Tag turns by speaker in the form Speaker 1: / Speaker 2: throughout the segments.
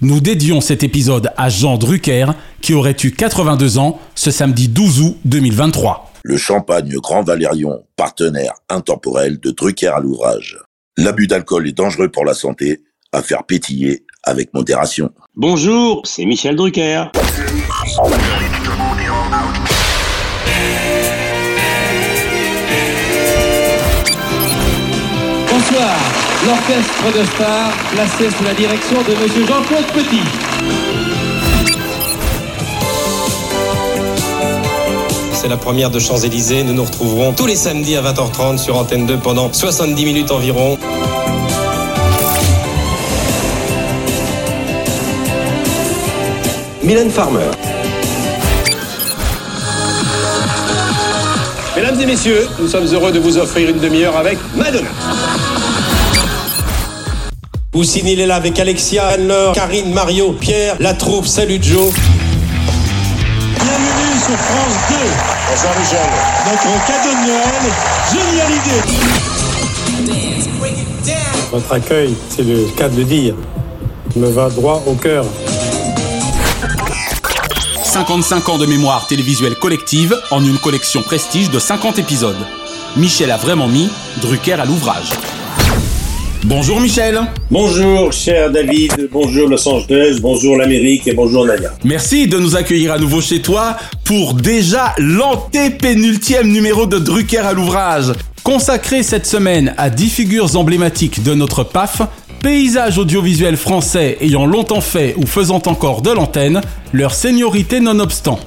Speaker 1: Nous dédions cet épisode à Jean Drucker, qui aurait eu 82 ans ce samedi 12 août 2023.
Speaker 2: Le champagne Grand Valérion, partenaire intemporel de Drucker à l'ouvrage. L'abus d'alcool est dangereux pour la santé, à faire pétiller avec modération.
Speaker 3: Bonjour, c'est Michel Drucker.
Speaker 4: L'orchestre de stars placé sous la direction de Monsieur Jean-Claude Petit.
Speaker 5: C'est la première de Champs-Élysées. Nous nous retrouverons tous les samedis à 20h30 sur Antenne 2 pendant 70 minutes environ.
Speaker 3: Mylène Farmer.
Speaker 6: Mesdames et messieurs, nous sommes heureux de vous offrir une demi-heure avec Madonna.
Speaker 5: Poussine, il est là avec Alexia, Anne-Laure, Karine, Mario, Pierre, la troupe. Salut Joe.
Speaker 7: Bienvenue sur France 2.
Speaker 3: Bonjour Michel.
Speaker 7: Notre cadeau de Noël, génial idée.
Speaker 8: Votre accueil, c'est le cas de le dire, me va droit au cœur.
Speaker 1: 55 ans de mémoire télévisuelle collective en une collection prestige de 50 épisodes. Michel a vraiment mis Drucker à l'ouvrage. Bonjour Michel.
Speaker 6: Bonjour, cher David. Bonjour, Los Angeles. Bonjour, l'Amérique. Et bonjour, Nadia.
Speaker 1: Merci de nous accueillir à nouveau chez toi pour déjà l'antépénultième numéro de Drucker à l'ouvrage. Consacré cette semaine à 10 figures emblématiques de notre PAF, paysage audiovisuel français ayant longtemps fait ou faisant encore de l'antenne, leur seniorité nonobstant.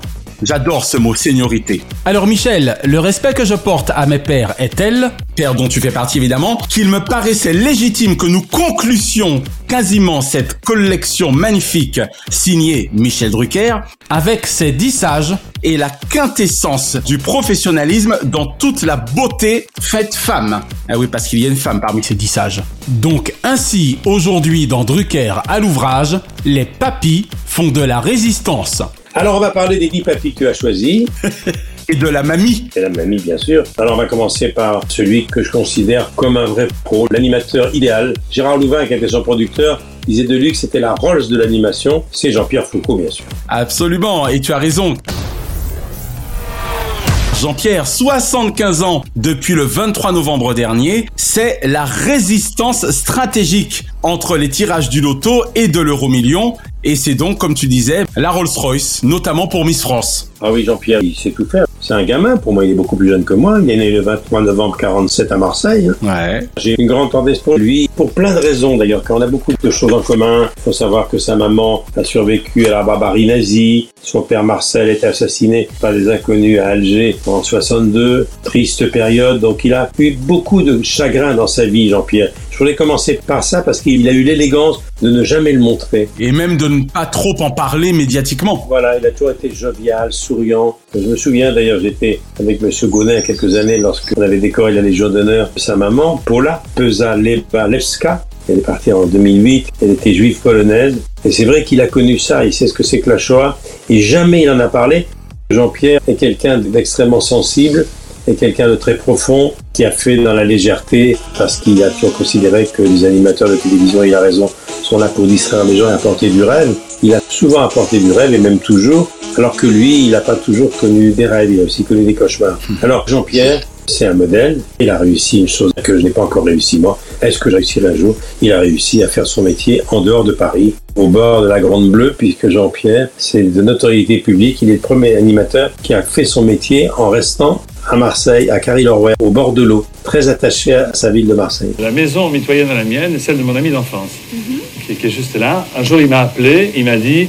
Speaker 1: J'adore ce mot seniorité. Alors Michel, le respect que je porte à mes pères est tel, père dont tu fais partie évidemment, qu'il me paraissait légitime que nous conclussions quasiment cette collection magnifique signée Michel Drucker avec ses dix sages et la quintessence du professionnalisme dans toute la beauté faite femme. Ah oui, parce qu'il y a une femme parmi ces dix sages. Donc ainsi, aujourd'hui dans Drucker à l'ouvrage, les papis font de la résistance.
Speaker 6: Alors, on va parler des 10 papis que tu as choisis.
Speaker 1: Et de la mamie.
Speaker 6: C'est la mamie, bien sûr. Alors, on va commencer par celui que je considère comme un vrai pro, l'animateur idéal. Gérard Louvain, qui était son producteur, disait de lui que c'était la Rolls de l'animation. C'est Jean-Pierre Foucault, bien sûr.
Speaker 1: Absolument, et tu as raison. Jean-Pierre, 75 ans depuis le 23 novembre dernier, c'est la résistance stratégique entre les tirages du loto et de l'euro million. Et c'est donc, comme tu disais, la Rolls-Royce, notamment pour Miss France.
Speaker 6: Ah oui, Jean-Pierre, il sait tout faire. C'est un gamin, pour moi, il est beaucoup plus jeune que moi. Il est né le 23 novembre 47 à Marseille.
Speaker 1: Ouais.
Speaker 6: J'ai une grande tendresse pour lui, pour plein de raisons d'ailleurs, car on a beaucoup de choses en commun. Il faut savoir que sa maman a survécu à la barbarie nazie. Son père Marcel était assassiné par des inconnus à Alger en 62. Triste période, donc il a eu beaucoup de chagrin dans sa vie, Jean-Pierre. Je voulais commencer par ça parce qu'il a eu l'élégance de ne jamais le montrer.
Speaker 1: Et même de ne pas trop en parler médiatiquement.
Speaker 6: Voilà, il a toujours été jovial, souriant. Je me souviens d'ailleurs, j'étais avec Monsieur Gonin il y a quelques années lorsqu'on avait décoré la Légion d'honneur de sa maman, Paula Pesalewska. Elle est partie en 2008, elle était juive polonaise. Et c'est vrai qu'il a connu ça, il sait ce que c'est que la Shoah, et jamais il en a parlé. Jean-Pierre est quelqu'un d'extrêmement sensible, et quelqu'un de très profond, qui a fait dans la légèreté, parce qu'il a toujours considéré que les animateurs de télévision, il a raison, sont là pour distraire les gens et apporter du rêve. Il a souvent apporté du rêve, et même toujours, alors que lui, il n'a pas toujours connu des rêves, il a aussi connu des cauchemars. Alors Jean-Pierre, c'est un modèle. Il a réussi une chose que je n'ai pas encore réussi moi. Est-ce que je réussirai un jour Il a réussi à faire son métier en dehors de Paris, au bord de la Grande Bleue, puisque Jean-Pierre, c'est de notoriété publique. Il est le premier animateur qui a fait son métier en restant à Marseille, à Carry-Lorway, au bord de l'eau, très attaché à sa ville de Marseille.
Speaker 9: La maison mitoyenne à la mienne est celle de mon ami d'enfance, qui, qui est juste là. Un jour, il m'a appelé, il m'a dit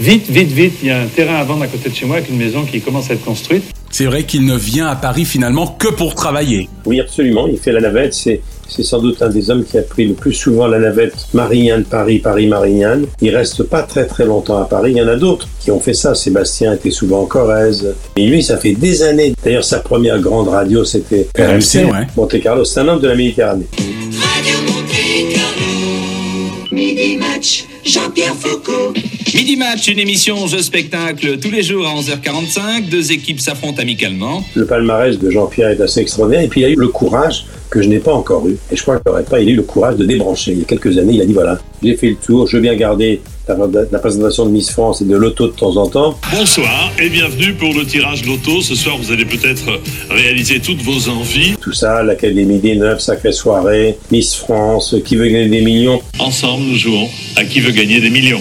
Speaker 9: Vite, vite, vite, il y a un terrain à vendre à côté de chez moi avec une maison qui commence à être construite.
Speaker 1: C'est vrai qu'il ne vient à Paris finalement que pour travailler.
Speaker 6: Oui, absolument. Il fait la navette. C'est, c'est sans doute un des hommes qui a pris le plus souvent la navette Marignane-Paris, Paris-Marignane. Il reste pas très très longtemps à Paris. Il y en a d'autres qui ont fait ça. Sébastien était souvent en Corrèze. Et lui, ça fait des années. D'ailleurs, sa première grande radio, c'était
Speaker 1: RMC, ouais.
Speaker 6: Monte Carlo. C'est un homme de la Méditerranée.
Speaker 10: Radio Monte Carlo, Midi Match, Jean-Pierre Foucault.
Speaker 11: Midi Match, une émission jeu spectacle tous les jours à 11h45. Deux équipes s'affrontent amicalement.
Speaker 6: Le palmarès de Jean-Pierre est assez extraordinaire. Et puis, il a eu le courage que je n'ai pas encore eu. Et je crois qu'il n'aurait pas il a eu le courage de débrancher. Il y a quelques années, il a dit voilà, j'ai fait le tour, je veux bien garder la, présentation de Miss France et de l'auto de temps en temps.
Speaker 12: Bonsoir et bienvenue pour le tirage loto. Ce soir, vous allez peut-être réaliser toutes vos envies.
Speaker 6: Tout ça, l'Académie des Neufs, Sacrée Soirée, Miss France, Qui veut gagner des millions.
Speaker 12: Ensemble, nous jouons à qui veut gagner des millions.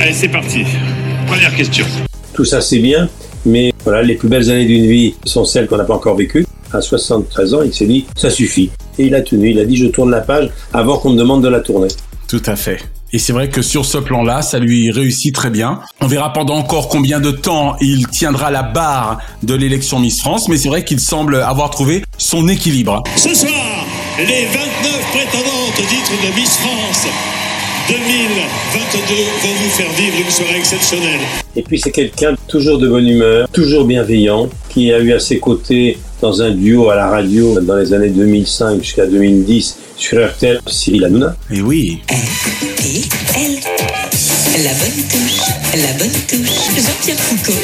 Speaker 12: Allez, c'est parti. Première question.
Speaker 6: Tout ça, c'est bien, mais voilà, les plus belles années d'une vie sont celles qu'on n'a pas encore vécues. À 73 ans, il s'est dit, ça suffit. Et il a tenu, il a dit, je tourne la page avant qu'on me demande de la tourner.
Speaker 1: Tout à fait. Et c'est vrai que sur ce plan-là, ça lui réussit très bien. On verra pendant encore combien de temps il tiendra la barre de l'élection Miss France, mais c'est vrai qu'il semble avoir trouvé son équilibre.
Speaker 7: Ce soir, les 29 prétendantes au titre de Miss France 2022 vont vous faire vivre une soirée exceptionnelle.
Speaker 6: Et puis c'est quelqu'un toujours de bonne humeur, toujours bienveillant, qui a eu à ses côtés dans un duo à la radio dans les années 2005 jusqu'à 2010 sur RTL, Cyril Hanouna.
Speaker 1: Et oui.
Speaker 10: Et elle, la bonne touche, la bonne touche, Jean-Pierre Foucault,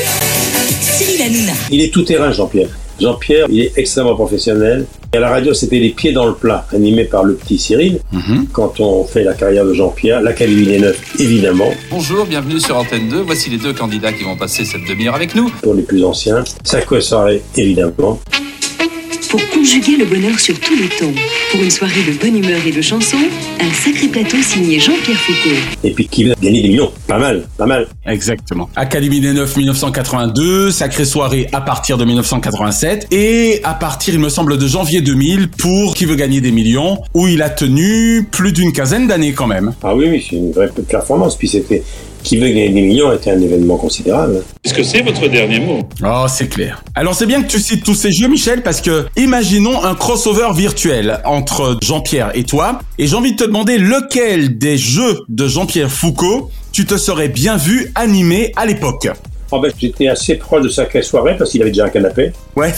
Speaker 10: Cyril Hanouna.
Speaker 6: Il est tout terrain, Jean-Pierre. Jean-Pierre, il est extrêmement professionnel. Et à la radio, c'était les pieds dans le plat, animé par le petit Cyril. Quand on fait la carrière de Jean-Pierre, l'Académie des Neufs, évidemment.
Speaker 11: Bonjour, bienvenue sur Antenne 2. Voici les deux candidats qui vont passer cette demi-heure avec nous.
Speaker 6: Pour les plus anciens, Sacrée Soirée, évidemment.
Speaker 13: Pour conjuguer le bonheur sur tous les tons, pour une soirée de bonne humeur et de chansons, un sacré plateau signé Jean-Pierre Foucault.
Speaker 6: Et puis qui veut gagner des millions Pas mal, pas mal.
Speaker 1: Exactement. Académie des Neufs 1982, Sacrée Soirée à partir de 1987 et à partir, il me semble, de janvier 2000 pour Qui veut gagner des millions, où il a tenu plus d'une quinzaine d'années quand même.
Speaker 6: Ah oui, oui, c'est une vraie performance. Puis c'était qui veut gagner des millions était un événement considérable.
Speaker 12: Est-ce que c'est votre dernier mot?
Speaker 1: Oh, c'est clair. Alors c'est bien que tu cites tous ces jeux, Michel, parce que imaginons un crossover virtuel entre Jean-Pierre et toi, et j'ai envie de te demander lequel des jeux de Jean-Pierre Foucault tu te serais bien vu animer à l'époque.
Speaker 6: Oh ben, j'étais assez proche de Sacrée Soirée parce qu'il avait déjà un canapé.
Speaker 1: Ouais.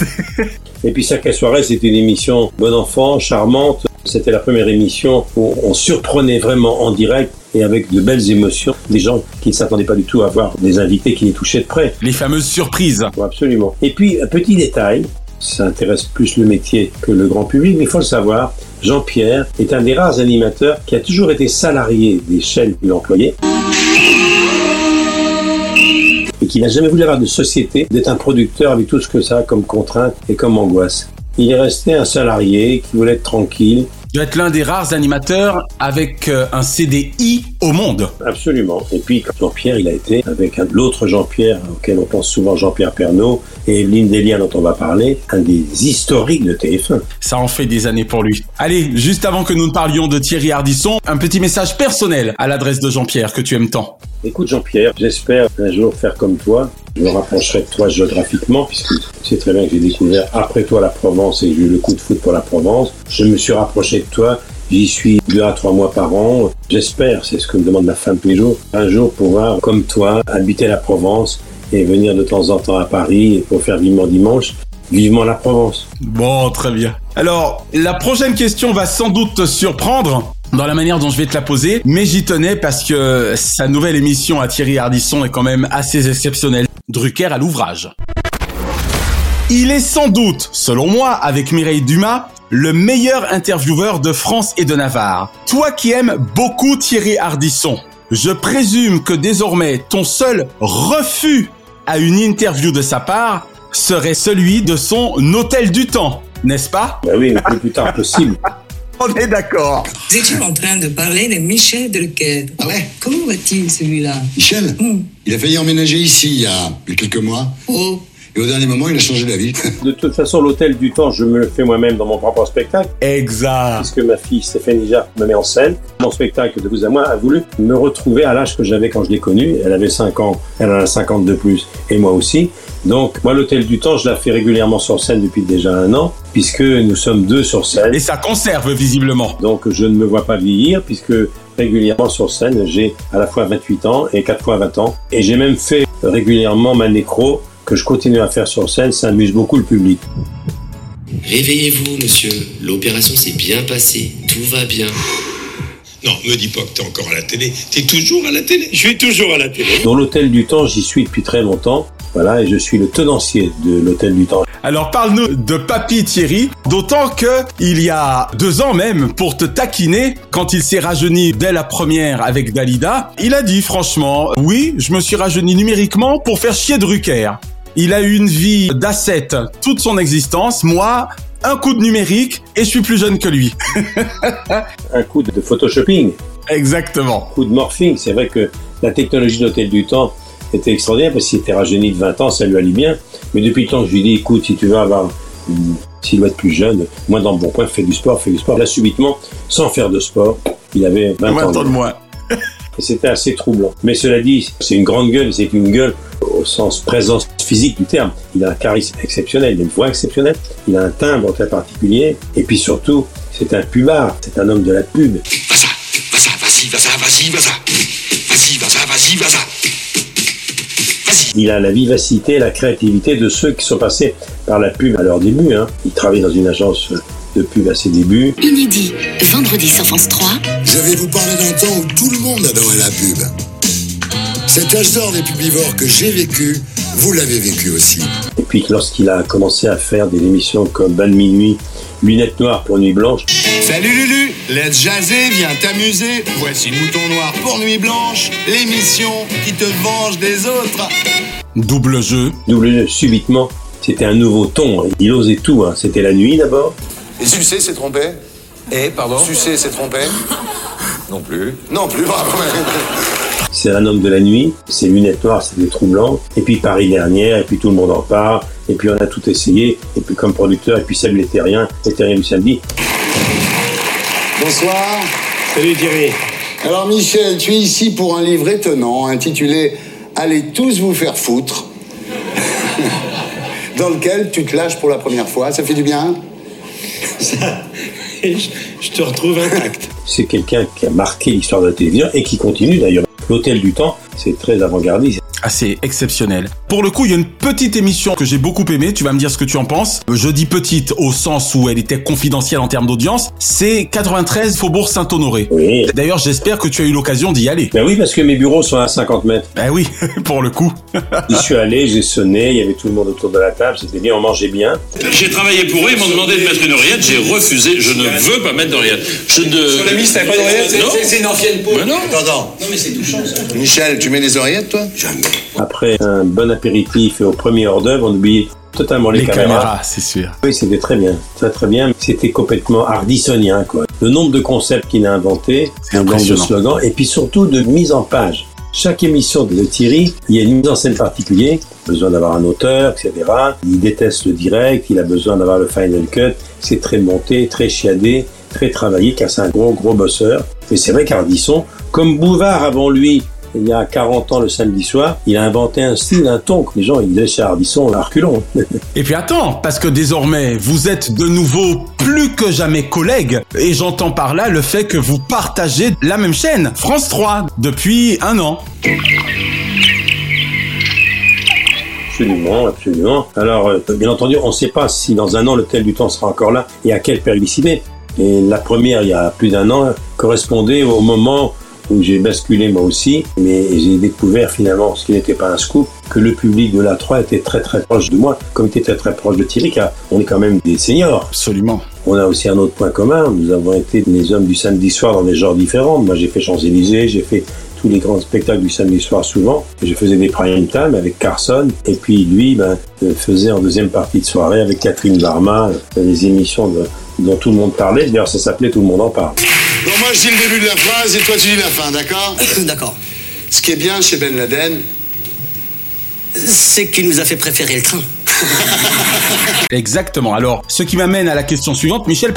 Speaker 6: Et puis Sacrée Soirée, c'était une émission bon enfant, charmante. C'était la première émission où on surprenait vraiment en direct et avec de belles émotions des gens qui ne s'attendaient pas du tout à voir des invités qui les touchaient de près.
Speaker 1: Les fameuses surprises.
Speaker 6: Ouais, absolument. Et puis, un petit détail, ça intéresse plus le métier que le grand public, mais il faut le savoir, Jean-Pierre est un des rares animateurs qui a toujours été salarié des chaînes qu'il employait et qui n'a jamais voulu avoir de société, d'être un producteur avec tout ce que ça a comme contrainte et comme angoisse. Il est resté un salarié qui voulait être tranquille.
Speaker 1: Dois être l'un des rares animateurs avec euh, un CDI au monde.
Speaker 6: Absolument. Et puis, Jean-Pierre, il a été avec un- l'autre Jean-Pierre, auquel on pense souvent Jean-Pierre Pernaud, et Evelyne Delia dont on va parler, un des historiques de TF1.
Speaker 1: Ça en fait des années pour lui. Allez, juste avant que nous ne parlions de Thierry Ardisson, un petit message personnel à l'adresse de Jean-Pierre que tu aimes tant.
Speaker 6: Écoute Jean-Pierre, j'espère un jour faire comme toi. Me rapprocherai de toi géographiquement, puisque sais très bien que j'ai découvert après toi la Provence et j'ai eu le coup de foot pour la Provence. Je me suis rapproché de toi. J'y suis deux à trois mois par an. J'espère, c'est ce que me demande ma femme tous les jours, un jour pouvoir, comme toi, habiter la Provence et venir de temps en temps à Paris pour faire vivement dimanche. Vivement la Provence.
Speaker 1: Bon, très bien. Alors, la prochaine question va sans doute te surprendre dans la manière dont je vais te la poser, mais j'y tenais parce que sa nouvelle émission à Thierry Ardisson est quand même assez exceptionnelle. Drucker à l'ouvrage. Il est sans doute, selon moi, avec Mireille Dumas, le meilleur intervieweur de France et de Navarre. Toi qui aimes beaucoup Thierry Ardisson, je présume que désormais ton seul refus à une interview de sa part serait celui de son hôtel du temps, n'est-ce pas?
Speaker 6: Ben oui, le plus tard possible.
Speaker 1: On est d'accord.
Speaker 14: Vous étiez en train de parler de Michel Drucker?
Speaker 15: Ouais
Speaker 14: Comment va-t-il celui-là?
Speaker 15: Michel, il a failli emménager ici il y a, quelques mois.
Speaker 14: Oh,
Speaker 15: Et au dernier moment, il a changé d'avis.
Speaker 6: De toute façon, l'hôtel du temps, je me le fais moi-même dans mon propre spectacle.
Speaker 1: Exact.
Speaker 6: Puisque ma fille Stéphanie Jarre me met en scène. Mon spectacle de vous à moi a voulu me retrouver à l'âge que j'avais quand je l'ai connue. Elle avait 5 ans, elle en a 50 de plus, et moi aussi. Donc, moi, l'hôtel du temps, je la fais régulièrement sur scène depuis déjà un an, puisque nous sommes deux sur scène.
Speaker 1: Et ça conserve visiblement.
Speaker 6: Donc, je ne me vois pas vieillir, puisque régulièrement sur scène, j'ai à la fois 28 ans et 4 fois 20 ans. Et j'ai même fait régulièrement ma nécro, que je continue à faire sur scène. Ça amuse beaucoup le public.
Speaker 16: Réveillez-vous, monsieur. L'opération s'est bien passée. Tout va bien.
Speaker 12: Non, me dis pas que t'es encore à la télé. T'es toujours à la télé. Je suis toujours à la télé.
Speaker 6: Dans l'hôtel du temps, j'y suis depuis très longtemps. Voilà, et je suis le tenancier de l'Hôtel du Temps.
Speaker 1: Alors parle-nous de Papy Thierry, d'autant que il y a deux ans même, pour te taquiner, quand il s'est rajeuni dès la première avec Dalida, il a dit franchement, oui, je me suis rajeuni numériquement pour faire chier Drucker. Il a eu une vie d'asset toute son existence. Moi, un coup de numérique et je suis plus jeune que lui.
Speaker 6: un coup de photoshopping.
Speaker 1: Exactement.
Speaker 6: Un coup de morphing. C'est vrai que la technologie de l'Hôtel du Temps était extraordinaire parce qu'il était rajeuni de 20 ans, ça lui allait bien. Mais depuis le temps, je lui dis, écoute, si tu veux avoir une silhouette plus jeune, moi dans le bon coin, fais du sport, fais du sport. Là, subitement, sans faire de sport, il avait 20,
Speaker 1: 20 ans de moins.
Speaker 6: Et c'était assez troublant. Mais cela dit, c'est une grande gueule, c'est une gueule au sens présence physique du terme. Il a un charisme exceptionnel, il a une voix exceptionnelle, il a un timbre très particulier, et puis surtout, c'est un pubard, c'est un homme de la pub.
Speaker 15: Vas-y, vas-y, vas-y, vas-y, vas-y, vas-y, vas-y, vas-y.
Speaker 6: Il a la vivacité, la créativité de ceux qui sont passés par la pub à leur début. Hein. Il travaille dans une agence de pub à ses débuts.
Speaker 13: Inédit, vendredi sur France 3.
Speaker 15: Je vais vous parler d'un temps où tout le monde adorait la pub. Cet âge d'or des publivores que j'ai vécu, vous l'avez vécu aussi.
Speaker 6: Et puis lorsqu'il a commencé à faire des émissions comme Bal Minuit, Lunettes Noires pour Nuit Blanche.
Speaker 17: Salut Lulu, let's jaser, viens t'amuser. Voici Mouton Noir pour Nuit Blanche, l'émission qui te venge des autres.
Speaker 1: Double jeu.
Speaker 6: Double jeu, subitement, c'était un nouveau ton. Il osait tout. Hein. C'était la nuit d'abord.
Speaker 15: Et Sucé s'est trompé
Speaker 17: Et, pardon
Speaker 15: Sucé s'est trompé
Speaker 17: Non plus.
Speaker 15: Non plus, bravo.
Speaker 6: C'est un homme de la nuit, ses lunettes noires, c'était troublant. Et puis Paris dernière, et puis tout le monde en parle. Et puis on a tout essayé. Et puis comme producteur, et puis salut les terriens, les terriens du samedi.
Speaker 15: Bonsoir.
Speaker 8: Salut Thierry.
Speaker 15: Alors Michel, tu es ici pour un livre étonnant intitulé Allez tous vous faire foutre, dans lequel tu te lâches pour la première fois. Ça fait du bien
Speaker 8: Ça, je, je te retrouve intact.
Speaker 6: C'est quelqu'un qui a marqué l'histoire de la télévision et qui continue d'ailleurs. L'Hôtel du Temps, c'est très avant-gardiste.
Speaker 1: C'est exceptionnel. Pour le coup, il y a une petite émission que j'ai beaucoup aimée. Tu vas me dire ce que tu en penses. Je dis petite au sens où elle était confidentielle en termes d'audience. C'est 93 Faubourg Saint-Honoré.
Speaker 6: Oui.
Speaker 1: D'ailleurs, j'espère que tu as eu l'occasion d'y aller.
Speaker 6: Ben oui, parce que mes bureaux sont à 50 mètres.
Speaker 1: Ben oui, pour le coup.
Speaker 6: J'y suis allé, j'ai sonné, il y avait tout le monde autour de la table, c'était bien, on mangeait bien.
Speaker 12: J'ai travaillé pour eux, ils m'ont demandé de mettre une oreillette, j'ai refusé, je ne veux pas mettre d'oreillette. Je ne...
Speaker 17: Sur la liste, t'avais pas d'oreillette
Speaker 12: Non.
Speaker 17: C'est une ancienne peau.
Speaker 12: Mais non.
Speaker 15: Attends,
Speaker 17: Non mais c'est touchant ça.
Speaker 15: Michel, tu mets des oreillettes, toi? Jamais.
Speaker 6: Après un bon apéritif et au premier hors d'œuvre, on oubliait totalement les,
Speaker 1: Les caméras, c'est sûr.
Speaker 6: Oui, c'était très bien, très très bien. C'était complètement hardissonien, quoi. Le nombre de concepts qu'il a inventés, le nombre de slogans, et puis surtout de mise en page. Chaque émission de Thierry, il y a une mise en scène particulière, besoin d'avoir un auteur, etc. Il déteste le direct, il a besoin d'avoir le final cut. C'est très monté, très chiadé, très travaillé, car c'est un gros, gros bosseur. Et c'est vrai qu'Ardisson, comme Bouvard avant lui, il y a 40 ans le samedi soir, il a inventé un style, un ton que les gens, ils disaient chez Ardisson, à reculons.
Speaker 1: Et puis attends, parce que désormais, vous êtes de nouveau plus que jamais collègues. Et j'entends par là le fait que vous partagez la même chaîne, France 3, depuis un an.
Speaker 6: Absolument, absolument. Alors, euh, bien entendu, on ne sait pas si dans un an le tel du temps sera encore là et à quelle périodicité. Et la première, il y a plus d'un an, correspondait au moment où j'ai basculé moi aussi, mais j'ai découvert finalement, ce qui n'était pas un scoop, que le public de la 3 était très très proche de moi, comme il était très très proche de Thierry, car on est quand même des seniors.
Speaker 1: Absolument.
Speaker 6: On a aussi un autre point commun, nous avons été les hommes du samedi soir dans des genres différents. Moi j'ai fait Champs-Élysées, j'ai fait tous les grands spectacles du samedi soir souvent. Je faisais des prime time avec Carson, et puis lui ben, euh, faisait en deuxième partie de soirée avec Catherine Barma euh, les émissions de- dont tout le monde parlait. D'ailleurs ça s'appelait Tout le monde en parle.
Speaker 15: Bon, moi je dis le début de la phrase et toi tu dis la fin, d'accord
Speaker 14: D'accord.
Speaker 15: Ce qui est bien chez Ben Laden,
Speaker 14: C'est qu'il nous a fait préférer le train.
Speaker 1: Exactement. Alors, ce qui m'amène à la question suivante, Michel.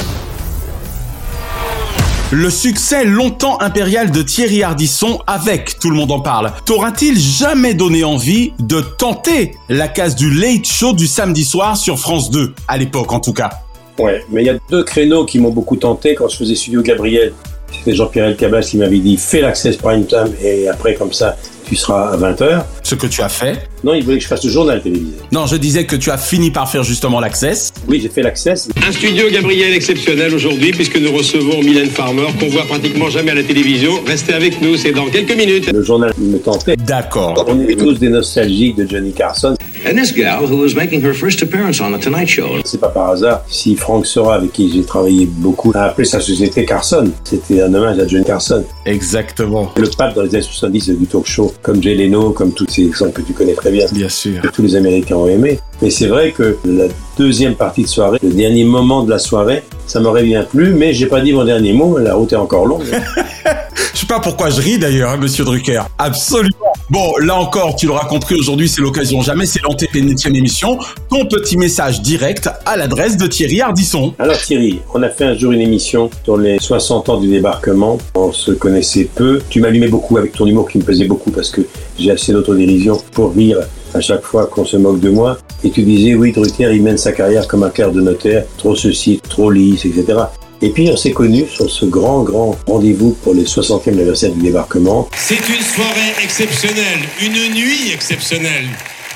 Speaker 1: Le succès longtemps impérial de Thierry Ardisson avec Tout le monde en parle t'aura-t-il jamais donné envie de tenter la case du late show du samedi soir sur France 2, à l'époque en tout cas?
Speaker 6: Ouais, mais il y a deux créneaux qui m'ont beaucoup tenté quand je faisais Studio Gabriel. C'était Jean-Pierre Elkabas qui m'avait dit fais l'access prime time et après comme ça tu tu seras à 20h.
Speaker 1: Ce que tu as fait.
Speaker 6: Non, il voulait que je fasse le journal télévisé.
Speaker 1: Non, je disais que tu as fini par faire justement l'access.
Speaker 6: Oui, j'ai fait l'access.
Speaker 5: Un studio Gabriel exceptionnel aujourd'hui puisque nous recevons Mylène Farmer qu'on voit pratiquement jamais à la télévision. Restez avec nous, c'est dans quelques minutes.
Speaker 6: Le journal me tentait.
Speaker 1: D'accord.
Speaker 6: On est tous des nostalgiques de Johnny Carson.
Speaker 16: And this gal who was making her first appearance on the Tonight Show.
Speaker 6: C'est pas par hasard si Frank Sora, avec qui j'ai travaillé beaucoup, a appelé sa société Carson. C'était un hommage à Johnny Carson.
Speaker 1: Exactement.
Speaker 6: Le pape dans les années 70 du talk show, comme Jay Leno, comme tous ces exemples que tu connais très bien.
Speaker 1: Bien sûr.
Speaker 6: Que tous les Américains ont aimé. Mais c'est vrai que la deuxième partie de soirée, le dernier moment de la soirée, ça m'aurait bien plu, mais j'ai pas dit mon dernier mot, la route est encore longue.
Speaker 1: Je sais pas pourquoi je ris d'ailleurs, hein, monsieur Drucker. Absolument. Bon, là encore, tu l'auras compris, aujourd'hui c'est l'occasion jamais, c'est l'antépénultième émission. Ton petit message direct à l'adresse de Thierry Ardisson.
Speaker 6: Alors Thierry, on a fait un jour une émission sur les 60 ans du débarquement. On se connaissait peu. Tu m'allumais beaucoup avec ton humour qui me plaisait beaucoup parce que j'ai assez d'autodérision pour rire à chaque fois qu'on se moque de moi. Et tu disais, oui, Drucker, il mène sa carrière comme un clerc de notaire, trop ceci, trop lisse, etc. Et puis on s'est connus sur ce grand, grand rendez-vous pour les 60e anniversaire du débarquement.
Speaker 5: C'est une soirée exceptionnelle, une nuit exceptionnelle.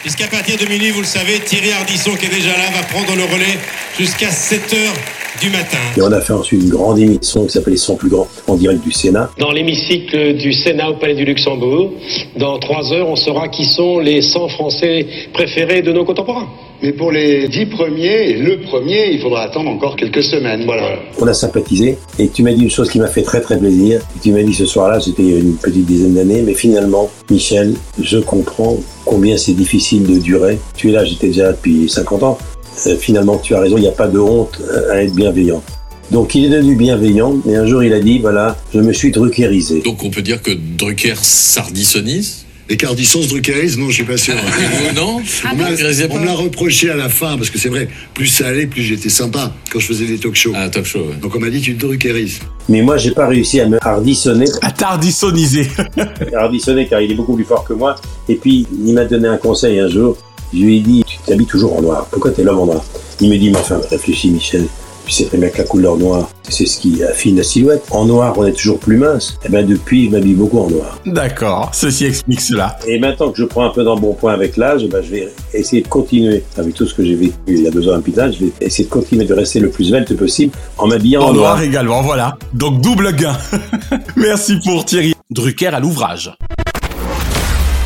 Speaker 5: Puisqu'à partir de minuit, vous le savez, Thierry Ardisson qui est déjà là va prendre le relais jusqu'à 7 heures du matin.
Speaker 6: Et on a fait ensuite une grande émission qui s'appelait 100 plus grands en direct du Sénat.
Speaker 5: Dans l'hémicycle du Sénat au Palais du Luxembourg, dans 3 heures, on saura qui sont les 100 Français préférés de nos contemporains.
Speaker 18: Mais pour les dix premiers, et le premier, il faudra attendre encore quelques semaines. Voilà.
Speaker 6: On a sympathisé et tu m'as dit une chose qui m'a fait très très plaisir. Tu m'as dit ce soir-là, c'était il y a une petite dizaine d'années, mais finalement, Michel, je comprends combien c'est difficile de durer. Tu es là, j'étais déjà là depuis 50 ans. Euh, finalement, tu as raison, il n'y a pas de honte à être bienveillant. Donc il est devenu bienveillant et un jour il a dit voilà, je me suis druckerisé.
Speaker 12: Donc on peut dire que Drucker sardissonise
Speaker 15: Les Cardissons se druckerisent Non, je suis pas sûr.
Speaker 12: Non
Speaker 15: On me l'a- on me l'a reproché à la fin, parce que c'est vrai, plus ça allait, plus j'étais sympa quand je faisais des talk shows.
Speaker 12: Ah, talk show, ouais.
Speaker 15: Donc on m'a dit tu te druckerises.
Speaker 6: Mais moi, j'ai pas réussi à me hardissonner.
Speaker 1: À tardissoniser.
Speaker 6: hardissonner car il est beaucoup plus fort que moi. Et puis, il m'a donné un conseil un jour. Je lui ai dit, tu t'habilles toujours en noir. Pourquoi t'es l'homme en noir? Il me dit, mais enfin, réfléchis Michel. Tu sais très bien que la couleur noire, c'est ce qui affine la silhouette. En noir, on est toujours plus mince. Et bien depuis, je m'habille beaucoup en noir.
Speaker 1: D'accord, ceci explique cela.
Speaker 6: Et maintenant que je prends un peu d'embonpoint avec l'âge, ben, je vais essayer de continuer avec tout ce que j'ai vécu il y a deux ans à l'hôpital. Je vais essayer de continuer de rester le plus svelte possible en m'habillant en,
Speaker 1: En noir également, voilà. Donc double gain. Merci pour Thierry. Drucker à l'ouvrage.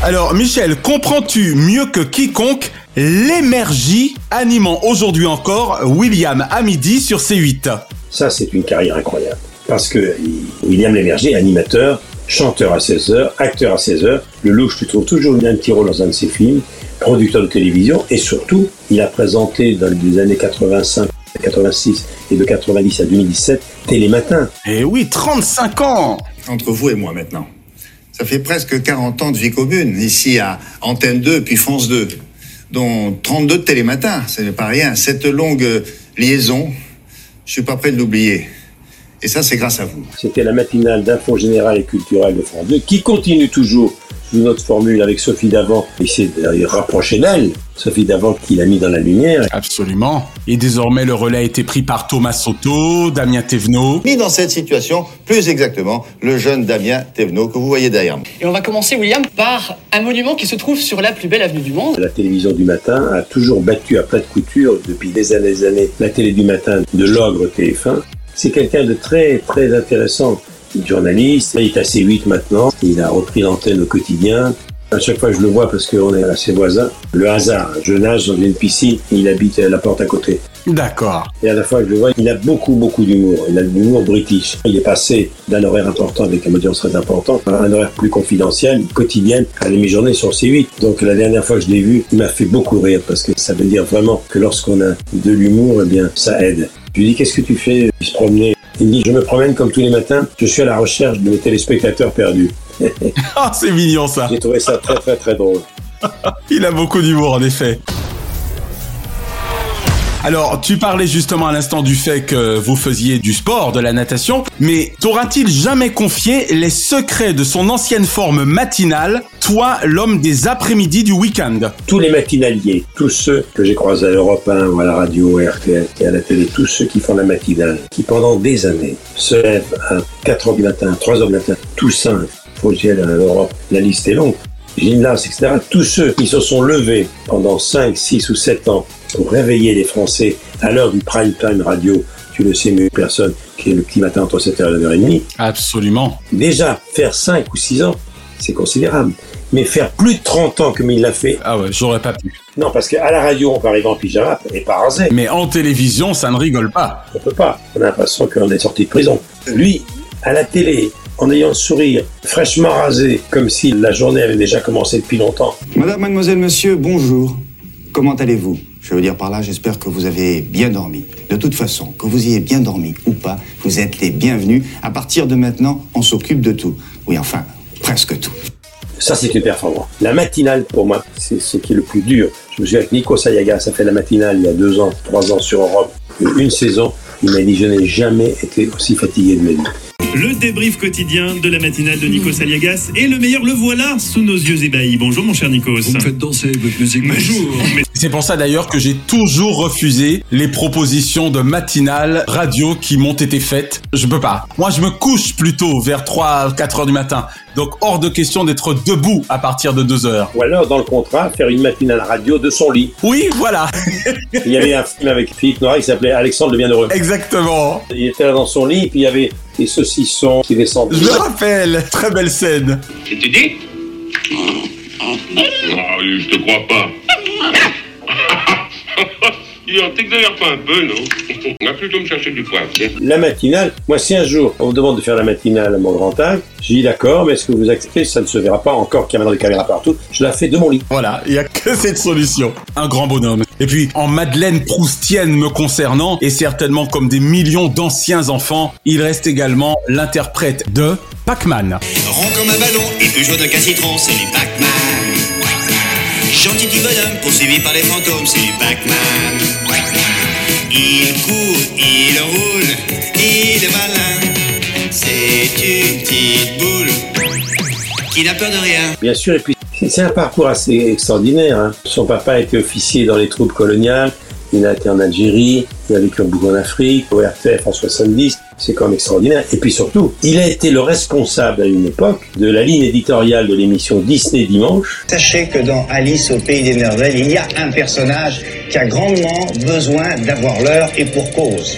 Speaker 1: Alors Michel, comprends-tu mieux que quiconque l'énergie animant aujourd'hui encore William à midi sur C8
Speaker 6: Ça, c'est une carrière incroyable. Parce que William Lémergie, animateur, chanteur à 16h, acteur à 16h, le louche, tu trouves toujours un petit rôle dans un de ses films, producteur de télévision, et surtout, il a présenté dans les années 85, 86 et de 90 à 2017 Télématin.
Speaker 1: Eh oui, 35 ans
Speaker 17: Entre vous et moi maintenant. Ça fait presque 40 ans de vie commune, ici à Antenne 2 puis France 2, dont 32 de télématin, ce n'est pas rien. Cette longue liaison, je suis pas prêt de l'oublier. Et ça, c'est grâce à vous.
Speaker 6: C'était la matinale d'info générale et culturelle de France 2, qui continue toujours sous notre formule avec Sophie Davant. Il s'est d'ailleurs rapproché d'elle, Sophie Davant qui l'a mis dans la lumière.
Speaker 1: Absolument. Et désormais, le relais a été pris par Thomas Soto, Damien Thévenot.
Speaker 17: Mis dans cette situation, plus exactement, le jeune Damien Thévenot que vous voyez derrière moi.
Speaker 19: Et on va commencer, William, par un monument qui se trouve sur la plus belle avenue du monde.
Speaker 6: La télévision du matin a toujours battu à plat de couture depuis des années et des années la télé du matin de l'ogre TF1. C'est quelqu'un de très très intéressant. Il est journaliste, il est à C8 maintenant, il a repris l'antenne au quotidien. À chaque fois je le vois parce qu'on est ses voisins. Le hasard, je nage dans une piscine, il habite à la porte à côté.
Speaker 1: D'accord.
Speaker 6: Et à la fois que je le vois, il a beaucoup, beaucoup d'humour. Il a de l'humour british. Il est passé d'un horaire important avec une audience très importante à un horaire plus confidentiel, quotidien, à la mi-journée sur C8. Donc la dernière fois que je l'ai vu, il m'a fait beaucoup rire parce que ça veut dire vraiment que lorsqu'on a de l'humour, eh bien, ça aide. Je lui dis, qu'est-ce que tu fais? Il se promenait. Il me dit, je me promène comme tous les matins, je suis à la recherche de mes téléspectateurs perdus.
Speaker 1: Ah, c'est mignon ça.
Speaker 6: J'ai trouvé ça très, très, très drôle.
Speaker 1: Il a beaucoup d'humour en effet. Alors, tu parlais justement à l'instant du fait que vous faisiez du sport, de la natation, mais t'aura-t-il jamais confié les secrets de son ancienne forme matinale, toi, l'homme des après-midi du week-end?
Speaker 6: Tous les matinaliers, tous ceux que j'ai croisés à Europe 1 ou à la radio, à RTL et à la télé, tous ceux qui font la matinale, qui pendant des années se lèvent à 4 heures du matin, 3 heures du matin, tout simple, faut que à l'Europe, la liste est longue. Gildas, etc., tous ceux qui se sont levés pendant 5, 6 ou 7 ans pour réveiller les Français à l'heure du prime time radio, tu le sais mieux personne, qui est le petit matin entre 7h et 9h30.
Speaker 1: Absolument.
Speaker 6: Déjà, faire 5 ou 6 ans, c'est considérable. Mais faire plus de 30 ans comme il l'a fait.
Speaker 1: Ah ouais, j'aurais pas pu.
Speaker 6: Non, parce qu'à la radio, on peut arriver en pyjama et pas rasé.
Speaker 1: Mais en télévision, ça ne rigole pas.
Speaker 6: On peut pas. On a l'impression qu'on est sorti de prison. Lui, à la télé, en ayant le sourire, fraîchement rasé, comme si la journée avait déjà commencé depuis longtemps.
Speaker 17: Madame, mademoiselle, monsieur, bonjour. Comment allez-vous? Je veux dire par là, j'espère que vous avez bien dormi. De toute façon, que vous ayez bien dormi ou pas, vous êtes les bienvenus. À partir de maintenant, on s'occupe de tout. Oui, enfin, presque tout.
Speaker 6: Ça, c'est une performance. La matinale, pour moi, c'est ce qui est le plus dur. Je me souviens avec Nico Sayaga, ça fait la matinale il y a deux ans, trois ans sur Europe, une saison. Il m'a dit, je n'ai jamais été aussi fatigué de ma vie.
Speaker 20: Le débrief quotidien de la matinale de Nikos Aliagas. Et le meilleur, le voilà sous nos yeux ébahis. Bonjour mon cher Nikos.
Speaker 21: Vous me faites danser votre musique.
Speaker 20: Bonjour.
Speaker 1: C'est pour ça d'ailleurs que j'ai toujours refusé les propositions de matinale radio qui m'ont été faites. Je peux pas. Moi, je me couche plutôt vers 3 4 heures du matin. Donc hors de question d'être debout à partir de 2 heures.
Speaker 6: Ou alors, dans le contrat, faire une matinale radio de son lit.
Speaker 1: Oui, voilà.
Speaker 6: il y avait un film avec Philippe Noiret qui s'appelait Alexandre le Bienheureux.
Speaker 1: Exactement.
Speaker 6: Il était là dans son lit, et puis il y avait des saucissons qui descendaient.
Speaker 1: Je me rappelle. Très belle scène.
Speaker 12: Et tu dis? Ah, je te crois pas. Dis, on t'exagère pas un peu, non? On va plutôt me chercher du poivre, tiens.
Speaker 6: La matinale, moi si un jour on me demande de faire la matinale à mon grand âge, je dis d'accord, mais est-ce que vous acceptez? Ça ne se verra pas encore qu'il y a maintenant des caméras partout. Je la fais de mon lit.
Speaker 1: Voilà, il y a que cette solution. Un grand bonhomme. Et puis, en Madeleine Proustienne me concernant, et certainement comme des millions d'anciens enfants, il reste également l'interprète de Pac-Man.
Speaker 22: Rond comme un ballon et plus jaune qu'un citron, c'est Pac-Man. Gentil petit bonhomme poursuivi par les fantômes, c'est Pac-Man. Il court, il roule, il est malin. C'est une petite boule qui n'a peur de rien.
Speaker 6: Bien sûr, et puis c'est un parcours assez extraordinaire. hein. Son papa était officier dans les troupes coloniales. Il a été en Algérie, il a vécu beaucoup en Afrique, au RTF en 70. C'est quand même extraordinaire. Et puis surtout, il a été le responsable à une époque de la ligne éditoriale de l'émission Disney Dimanche.
Speaker 23: Sachez que dans Alice au pays des merveilles, il y a un personnage qui a grandement besoin d'avoir l'heure et pour cause.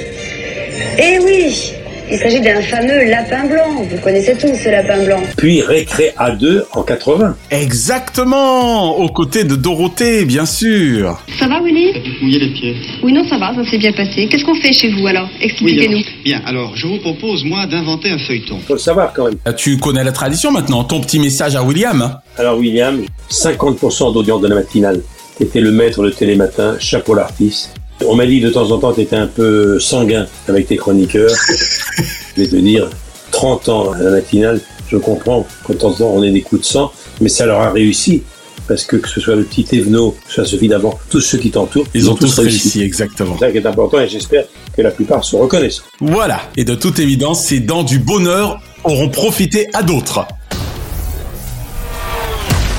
Speaker 24: Eh oui, il s'agit d'un fameux lapin blanc. Vous connaissez tous ce lapin blanc.
Speaker 6: Puis Récré A2 en 80.
Speaker 1: Exactement Aux côtés de Dorothée, bien sûr.
Speaker 25: Ça va, Willy?
Speaker 17: Mouillez les pieds.
Speaker 25: Oui, non, ça va, ça s'est bien passé. Qu'est-ce qu'on fait chez vous alors? Expliquez-nous.
Speaker 17: Bien, alors je vous propose, moi, d'inventer un feuilleton.
Speaker 6: Faut le savoir quand même.
Speaker 1: Tu connais la tradition maintenant. Ton petit message à William?
Speaker 6: Alors William, 50% d'audience de la matinale. T'étais le maître de Télématin, chapeau l'artiste. On m'a dit de temps en temps t'étais un peu sanguin avec tes chroniqueurs. Je vais te dire, 30 ans à la matinale, je comprends que de temps en temps on ait des coups de sang, mais ça leur a réussi. Parce que que ce soit le petit Thévenot, que ce soit Sophie d'avant, tous ceux qui t'entourent,
Speaker 1: Ils ont tous réussi, exactement.
Speaker 6: C'est ça qui est important et j'espère que la plupart se reconnaissent.
Speaker 1: Voilà. Et de toute évidence, ces dents du bonheur auront profité à d'autres.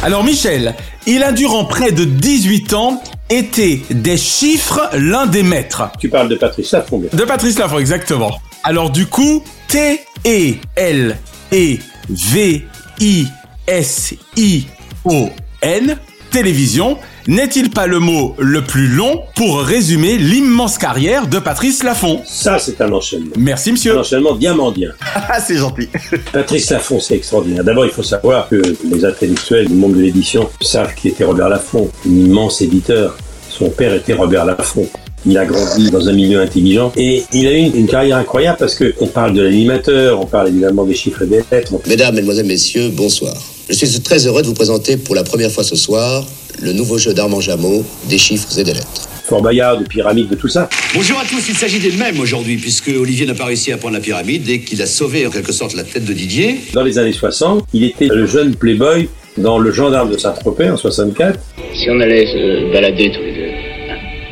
Speaker 1: Alors Michel, il a durant près de 18 ans été des chiffres l'un des maîtres.
Speaker 6: Tu parles de Patrice Laffont, bien.
Speaker 1: De Patrice Laffont, exactement. Alors du coup, T E L E V I S I O N télévision n'est-il pas le mot le plus long pour résumer l'immense carrière de Patrice Laffont
Speaker 6: Ça, c'est un enchaînement.
Speaker 1: Merci monsieur.
Speaker 6: Un enchaînement diamandien.
Speaker 1: Ah, c'est gentil.
Speaker 6: Patrice Laffont, c'est extraordinaire. D'abord, il faut savoir que les intellectuels du monde de l'édition savent qui était Robert Laffont, un immense éditeur. Son père était Robert Laffont. Il a grandi dans un milieu intelligent et il a eu une, une carrière incroyable parce que on parle de l'animateur, on parle évidemment des chiffres et des lettres.
Speaker 16: Mesdames, Mesdemoiselles, Messieurs, bonsoir. Je suis très heureux de vous présenter pour la première fois ce soir le nouveau jeu d'Armand Jameau, des chiffres et des lettres.
Speaker 6: Fort Bayard, de pyramide, de tout ça.
Speaker 26: Bonjour à tous, il s'agit des mêmes aujourd'hui, puisque Olivier n'a pas réussi à prendre la pyramide et qu'il a sauvé en quelque sorte la tête de Didier.
Speaker 6: Dans les années 60, il était le jeune playboy dans Le Gendarme de Saint-Tropez en 64.
Speaker 3: Si on allait se balader tous les deux.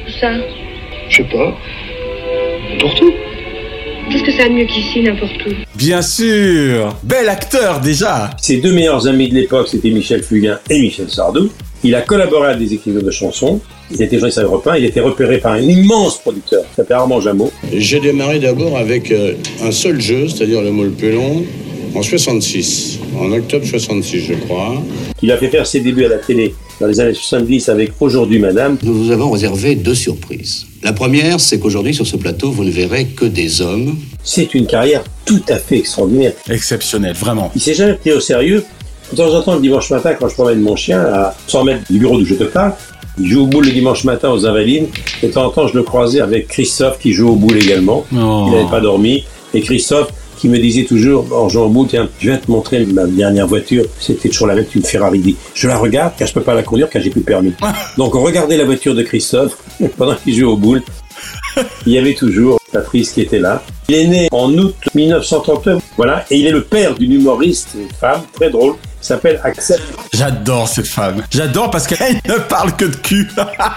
Speaker 24: Où ça
Speaker 3: Je sais pas. N'importe où.
Speaker 24: Qu'est-ce que ça a de mieux qu'ici, n'importe où
Speaker 1: Bien sûr Bel acteur déjà
Speaker 6: Ses deux meilleurs amis de l'époque, c'était Michel Fugain et Michel Sardou. Il a collaboré à des écrivains de chansons. Il était journaliste à Europe 1. Il était repéré par un immense producteur qui s'appelait Armand Jameau.
Speaker 27: J'ai démarré d'abord avec euh, un seul jeu, c'est-à-dire le mot le plus long, en 66.
Speaker 28: en octobre 66, je crois.
Speaker 6: Il a fait faire ses débuts à la télé dans les années 70 avec Aujourd'hui Madame.
Speaker 16: Nous vous avons réservé deux surprises. La première, c'est qu'aujourd'hui, sur ce plateau, vous ne verrez que des hommes.
Speaker 6: C'est une carrière tout à fait extraordinaire.
Speaker 1: Exceptionnel, vraiment.
Speaker 6: Il s'est jamais pris au sérieux. De temps en temps, le dimanche matin, quand je promène mon chien à 100 mètres du bureau d'où je te parle, il joue au boule le dimanche matin aux Invalides. Et de temps en temps, je le croisais avec Christophe qui joue au boule également.
Speaker 1: Oh.
Speaker 6: Il n'avait pas dormi. Et Christophe qui me disait toujours, en jouant au boule, tiens, je viens te montrer ma dernière voiture. C'était toujours la même, une Ferrari. Dit, Je la regarde car je peux pas la conduire car j'ai plus de permis. Donc on regardait la voiture de Christophe pendant qu'il jouait au boule. Il y avait toujours Patrice qui était là. Il est né en août 1939, voilà, et il est le père d'une humoriste, une femme très drôle, s'appelle Axel.
Speaker 1: J'adore cette femme. J'adore parce qu'elle ne parle que de cul.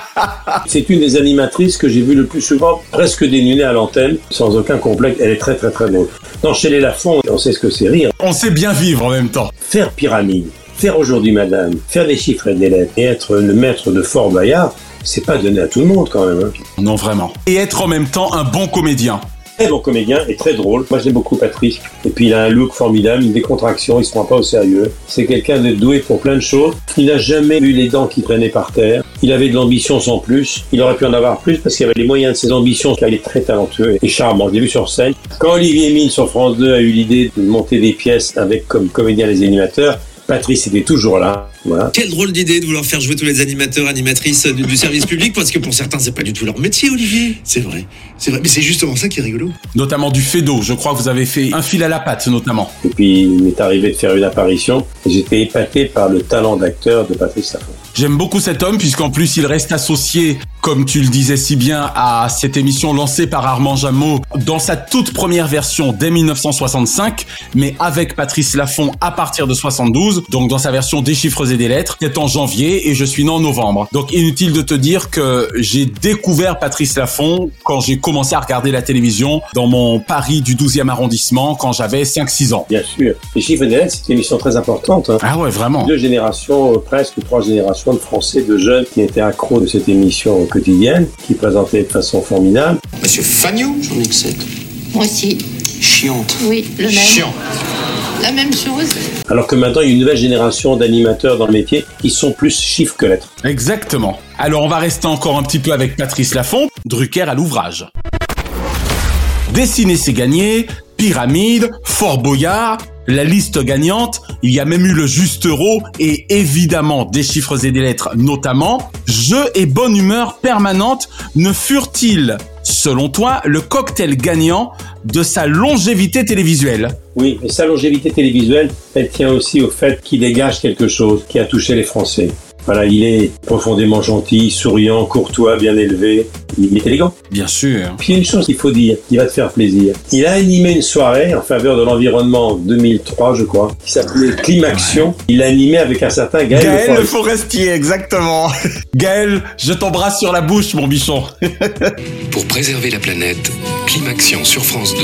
Speaker 6: C'est une des animatrices que j'ai vues le plus souvent, presque dénudée à l'antenne, sans aucun complexe. Elle est très très très drôle. Dans Chez les Lafont, on sait ce que c'est rire.
Speaker 1: On sait bien vivre en même temps.
Speaker 6: Faire pyramide, faire aujourd'hui madame, faire des chiffres et des lettres, et être le maître de Fort Boyard, c'est pas donné à tout le monde quand même. hein.
Speaker 1: Non, vraiment. Et être en même temps un bon comédien.
Speaker 6: Très bon comédien et très drôle. Moi j'aime beaucoup Patrice. Et puis il a un look formidable, une décontraction, il se prend pas au sérieux. C'est quelqu'un de doué pour plein de choses. Il n'a jamais eu les dents qui traînaient par terre. Il avait de l'ambition sans plus. Il aurait pu en avoir plus parce qu'il avait les moyens de ses ambitions, car il est très talentueux et charmant. Je l'ai vu sur scène. Quand Olivier Mine sur France 2 a eu l'idée de monter des pièces avec comme comédien les animateurs, Patrice était toujours là. Voilà.
Speaker 29: Quelle drôle d'idée de vouloir faire jouer tous les animateurs, animatrices du, du service public, parce que pour certains, c'est pas du tout leur métier, Olivier.
Speaker 30: C'est vrai, c'est vrai. Mais c'est justement ça qui est rigolo.
Speaker 1: Notamment du Fedo. Je crois que vous avez fait un fil à la patte, notamment.
Speaker 6: Et puis il m'est arrivé de faire une apparition. et J'étais épaté par le talent d'acteur de Patrice Laffont.
Speaker 1: J'aime beaucoup cet homme puisqu'en plus il reste associé, comme tu le disais si bien, à cette émission lancée par Armand Jameau dans sa toute première version dès 1965, mais avec Patrice Laffont à partir de 72, donc dans sa version des chiffres et des lettres. C'est en janvier et je suis né en novembre. Donc inutile de te dire que j'ai découvert Patrice Laffont quand j'ai commencé à regarder la télévision dans mon Paris du 12e arrondissement quand j'avais 5-6 ans.
Speaker 6: Bien sûr. Les chiffres et des lettres, c'est une émission très importante. hein.
Speaker 1: Ah ouais, vraiment.
Speaker 6: Deux générations, euh, presque trois générations de Français, de jeunes qui étaient accros de cette émission quotidienne, qui présentaient de façon formidable.
Speaker 29: Monsieur Fagnou
Speaker 16: J'en ai que sept.
Speaker 25: Moi aussi.
Speaker 16: Chiante.
Speaker 25: Oui, le même.
Speaker 29: Chiant.
Speaker 25: La même chose.
Speaker 6: Alors que maintenant, il y a une nouvelle génération d'animateurs dans le métier qui sont plus chiffres que lettres.
Speaker 1: Exactement. Alors on va rester encore un petit peu avec Patrice Laffont, Drucker à l'ouvrage. Dessiner c'est gagné, Pyramide, Fort Boyard, la liste gagnante, il y a même eu le juste euro et évidemment des chiffres et des lettres notamment. Jeu et bonne humeur permanente ne furent-ils, selon toi, le cocktail gagnant de sa longévité télévisuelle
Speaker 6: Oui, sa longévité télévisuelle, elle tient aussi au fait qu'il dégage quelque chose qui a touché les Français. Voilà, il est profondément gentil, souriant, courtois, bien élevé. Il est élégant.
Speaker 1: Bien sûr.
Speaker 6: Puis il y a une chose qu'il faut dire, qui va te faire plaisir. Il a animé une soirée en faveur de l'environnement en 2003, je crois, qui s'appelait Climaction. Il l'a animé avec un certain Gaël,
Speaker 1: Gaël
Speaker 6: Le
Speaker 1: le
Speaker 6: Forestier.
Speaker 1: Exactement. Gaël, je t'embrasse sur la bouche, mon bichon.
Speaker 31: Pour préserver la planète, Climaction sur France 2.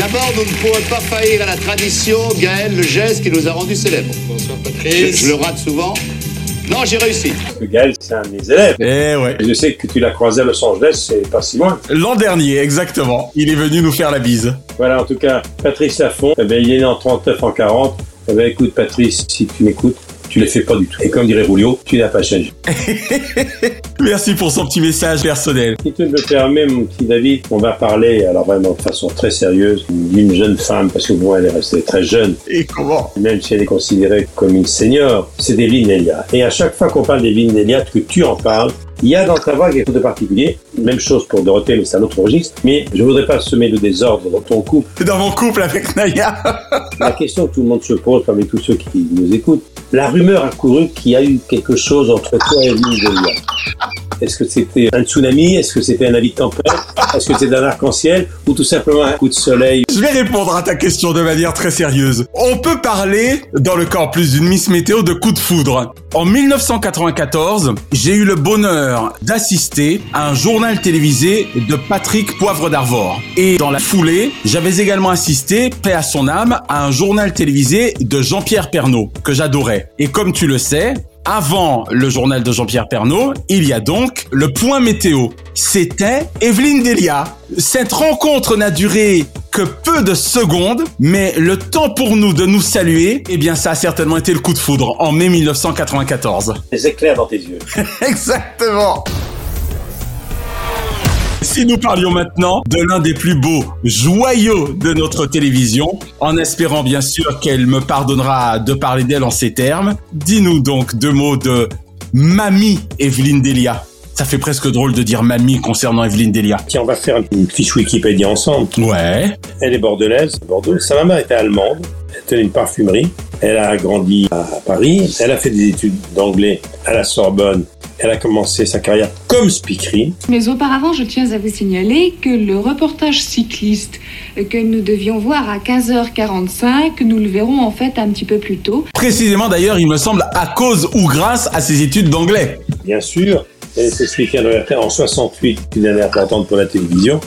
Speaker 26: D'abord, nous ne pourrons pas faillir à la tradition, Gaël, le geste qui nous a rendus célèbres. Bonsoir Patrice. Je, je le rate souvent. Non, j'ai réussi.
Speaker 6: Parce que Gaël, c'est un de mes élèves.
Speaker 1: Eh ouais.
Speaker 6: Et je sais que tu l'as croisé à Los Angeles, c'est pas si loin.
Speaker 1: L'an dernier, exactement. Il est venu nous faire la bise.
Speaker 6: Voilà, en tout cas, Patrice Laffont, eh ben, il est né en 39, en 40. Eh ben, écoute, Patrice, si tu m'écoutes, tu les fais pas du tout. Et comme dirait Rulio, tu n'as pas changé.
Speaker 1: Merci pour son petit message personnel.
Speaker 6: Si tu me permets, mon petit David, on va parler, alors vraiment de façon très sérieuse, d'une jeune femme, parce que moi, elle est restée très jeune.
Speaker 1: Et comment?
Speaker 6: Même si elle est considérée comme une senior, c'est Evelyne Delia. Et à chaque fois qu'on parle d'Evelyne Delia, que tu en parles, il y a dans ta voix quelque chose de particulier. Même chose pour Dorothée, mais c'est un autre registre. Mais je voudrais pas semer le désordre dans ton couple.
Speaker 1: Dans mon couple avec Naya.
Speaker 6: La question que tout le monde se pose, parmi tous ceux qui nous écoutent, la rumeur a couru qu'il y a eu quelque chose entre toi et Evelyne Delia. Est-ce que c'était un tsunami? Est-ce que c'était un avis de tempête Est-ce que c'était un arc-en-ciel? Ou tout simplement un coup de soleil?
Speaker 1: Je vais répondre à ta question de manière très sérieuse. On peut parler, dans le en plus d'une Miss Météo, de coup de foudre. En 1994, j'ai eu le bonheur d'assister à un journal télévisé de Patrick Poivre d'Arvor. Et dans la foulée, j'avais également assisté, paix à son âme, à un journal télévisé de Jean-Pierre Pernaud, que j'adorais. Et comme tu le sais, Avant le journal de Jean-Pierre Pernaud, il y a donc le point météo. C'était Evelyne Delia. Cette rencontre n'a duré que peu de secondes, mais le temps pour nous de nous saluer, eh bien ça a certainement été le coup de foudre en mai 1994.
Speaker 6: Les éclairs dans tes yeux.
Speaker 1: Exactement. Si nous parlions maintenant de l'un des plus beaux joyaux de notre télévision, en espérant bien sûr qu'elle me pardonnera de parler d'elle en ces termes, dis-nous donc deux mots de Mamie Evelyne Delia. Ça fait presque drôle de dire mamie concernant Evelyne Delia.
Speaker 6: Tiens, on va faire une fiche Wikipédia ensemble.
Speaker 1: Ouais.
Speaker 6: Elle est bordelaise, Bordeaux. Sa maman était allemande. Elle tenait une parfumerie. Elle a grandi à Paris. Elle a fait des études d'anglais à la Sorbonne. Elle a commencé sa carrière comme speakerine.
Speaker 32: Mais auparavant, je tiens à vous signaler que le reportage cycliste que nous devions voir à 15h45, nous le verrons en fait un petit peu plus tôt.
Speaker 1: Précisément d'ailleurs, il me semble, à cause ou grâce à ses études d'anglais.
Speaker 6: Bien sûr, elle s'est speaker en 68, une année importante pour la télévision,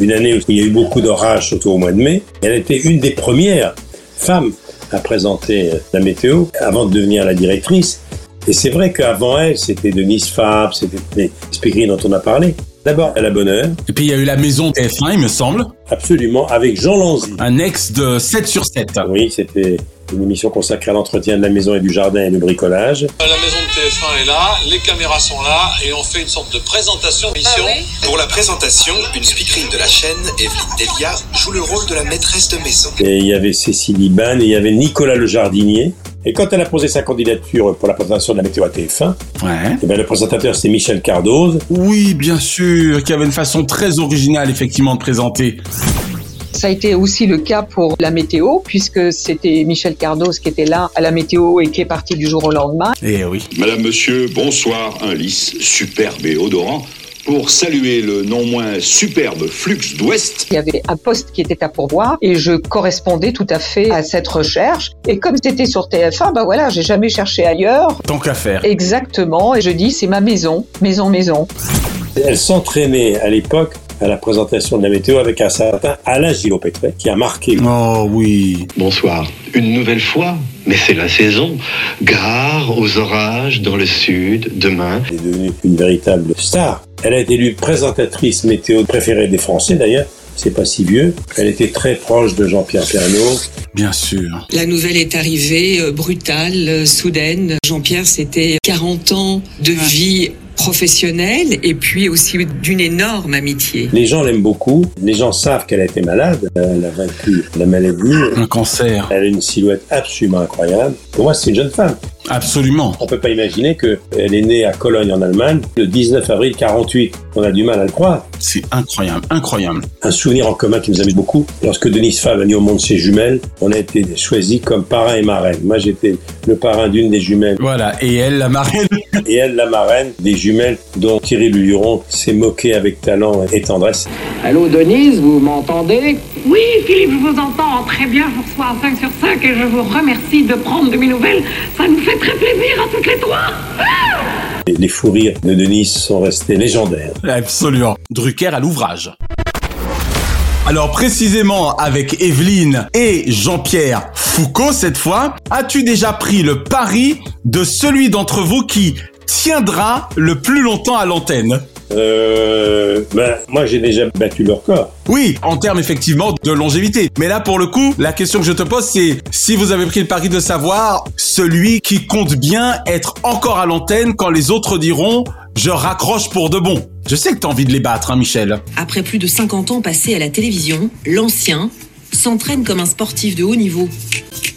Speaker 6: une année où il y a eu beaucoup d'orages, surtout au mois de mai. Elle était une des premières femmes à présenter la météo avant de devenir la directrice. Et c'est vrai qu'avant elle, c'était Denise Fab, c'était les dont on a parlé. D'abord, à la bonne heure.
Speaker 1: Et puis il y a eu la maison TF1, il me semble.
Speaker 6: Absolument, avec Jean Lanzy.
Speaker 1: Un ex de 7 sur 7.
Speaker 6: Oui, c'était une émission consacrée à l'entretien de la maison et du jardin et le bricolage.
Speaker 33: La maison de TF1 est là, les caméras sont là et on fait une sorte de présentation d'émission.
Speaker 34: Pour la présentation, une speakerine de la chaîne, Evelyne Delia, joue le rôle de la maîtresse de maison.
Speaker 6: Et il y avait Cécile Liban et il y avait Nicolas le jardinier. Et quand elle a posé sa candidature pour la présentation de la météo à TF1,
Speaker 1: ouais.
Speaker 6: et bien le présentateur c'était Michel Cardoz.
Speaker 1: Oui, bien sûr, qui avait une façon très originale effectivement de présenter.
Speaker 35: Ça a été aussi le cas pour la météo, puisque c'était Michel Cardoz qui était là à la météo et qui est parti du jour au lendemain.
Speaker 1: Eh oui.
Speaker 36: Madame, monsieur, bonsoir. Un lys superbe et odorant pour saluer le non moins superbe Flux d'Ouest.
Speaker 35: Il y avait un poste qui était à pourvoir et je correspondais tout à fait à cette recherche. Et comme c'était sur TF1, bah voilà, j'ai jamais cherché ailleurs.
Speaker 1: Tant qu'à faire.
Speaker 35: Exactement. Et je dis, c'est ma maison, maison, maison.
Speaker 6: Elle s'entraînait à l'époque à la présentation de la météo avec un certain Alain Gillot-Pétret qui a marqué.
Speaker 1: Oh oui.
Speaker 21: Bonsoir. Une nouvelle fois, mais c'est la saison. Gare aux orages dans le sud, demain.
Speaker 6: Elle est devenue une véritable star. Elle a été élue présentatrice météo préférée des Français d'ailleurs. C'est pas si vieux. Elle était très proche de Jean-Pierre Pernaud.
Speaker 1: Bien sûr.
Speaker 35: La nouvelle est arrivée, euh, brutale, euh, soudaine. Jean-Pierre, c'était 40 ans de vie professionnelle et puis aussi d'une énorme amitié.
Speaker 6: Les gens l'aiment beaucoup. Les gens savent qu'elle a été malade. Elle a vaincu la maladie.
Speaker 1: Un cancer.
Speaker 6: Elle a une silhouette absolument incroyable. Pour moi, c'est une jeune femme.
Speaker 1: Absolument.
Speaker 6: On peut pas imaginer qu'elle est née à Cologne en Allemagne le 19 avril 48. On a du mal à le croire.
Speaker 1: C'est incroyable, incroyable.
Speaker 6: Un souvenir en commun qui nous amuse beaucoup. Lorsque Denise Fab a mis au monde ses jumelles, on a été choisis comme parrain et marraine. Moi, j'étais le parrain d'une des jumelles.
Speaker 1: Voilà. Et elle, la marraine.
Speaker 6: et elle, la marraine des jumelles dont Thierry Luron s'est moqué avec talent et tendresse.
Speaker 27: Allô, Denise, vous m'entendez?
Speaker 24: Oui, Philippe, je vous entends très bien. Je vous reçois à 5 sur 5 et je vous remercie de prendre de mes nouvelles. Ça nous fait très plaisir à toutes les trois.
Speaker 6: Et les fous rires de Denise sont restés légendaires.
Speaker 1: Absolument. Drucker à l'ouvrage. Alors précisément avec Evelyne et Jean-Pierre Foucault cette fois, as-tu déjà pris le pari de celui d'entre vous qui tiendra le plus longtemps à l'antenne?
Speaker 6: Euh, ben, moi j'ai déjà battu le record.
Speaker 1: Oui, en termes effectivement de longévité. Mais là, pour le coup, la question que je te pose, c'est si vous avez pris le pari de savoir celui qui compte bien être encore à l'antenne quand les autres diront je raccroche pour de bon. Je sais que t'as envie de les battre, hein, Michel.
Speaker 37: Après plus de 50 ans passés à la télévision, l'ancien s'entraîne comme un sportif de haut niveau.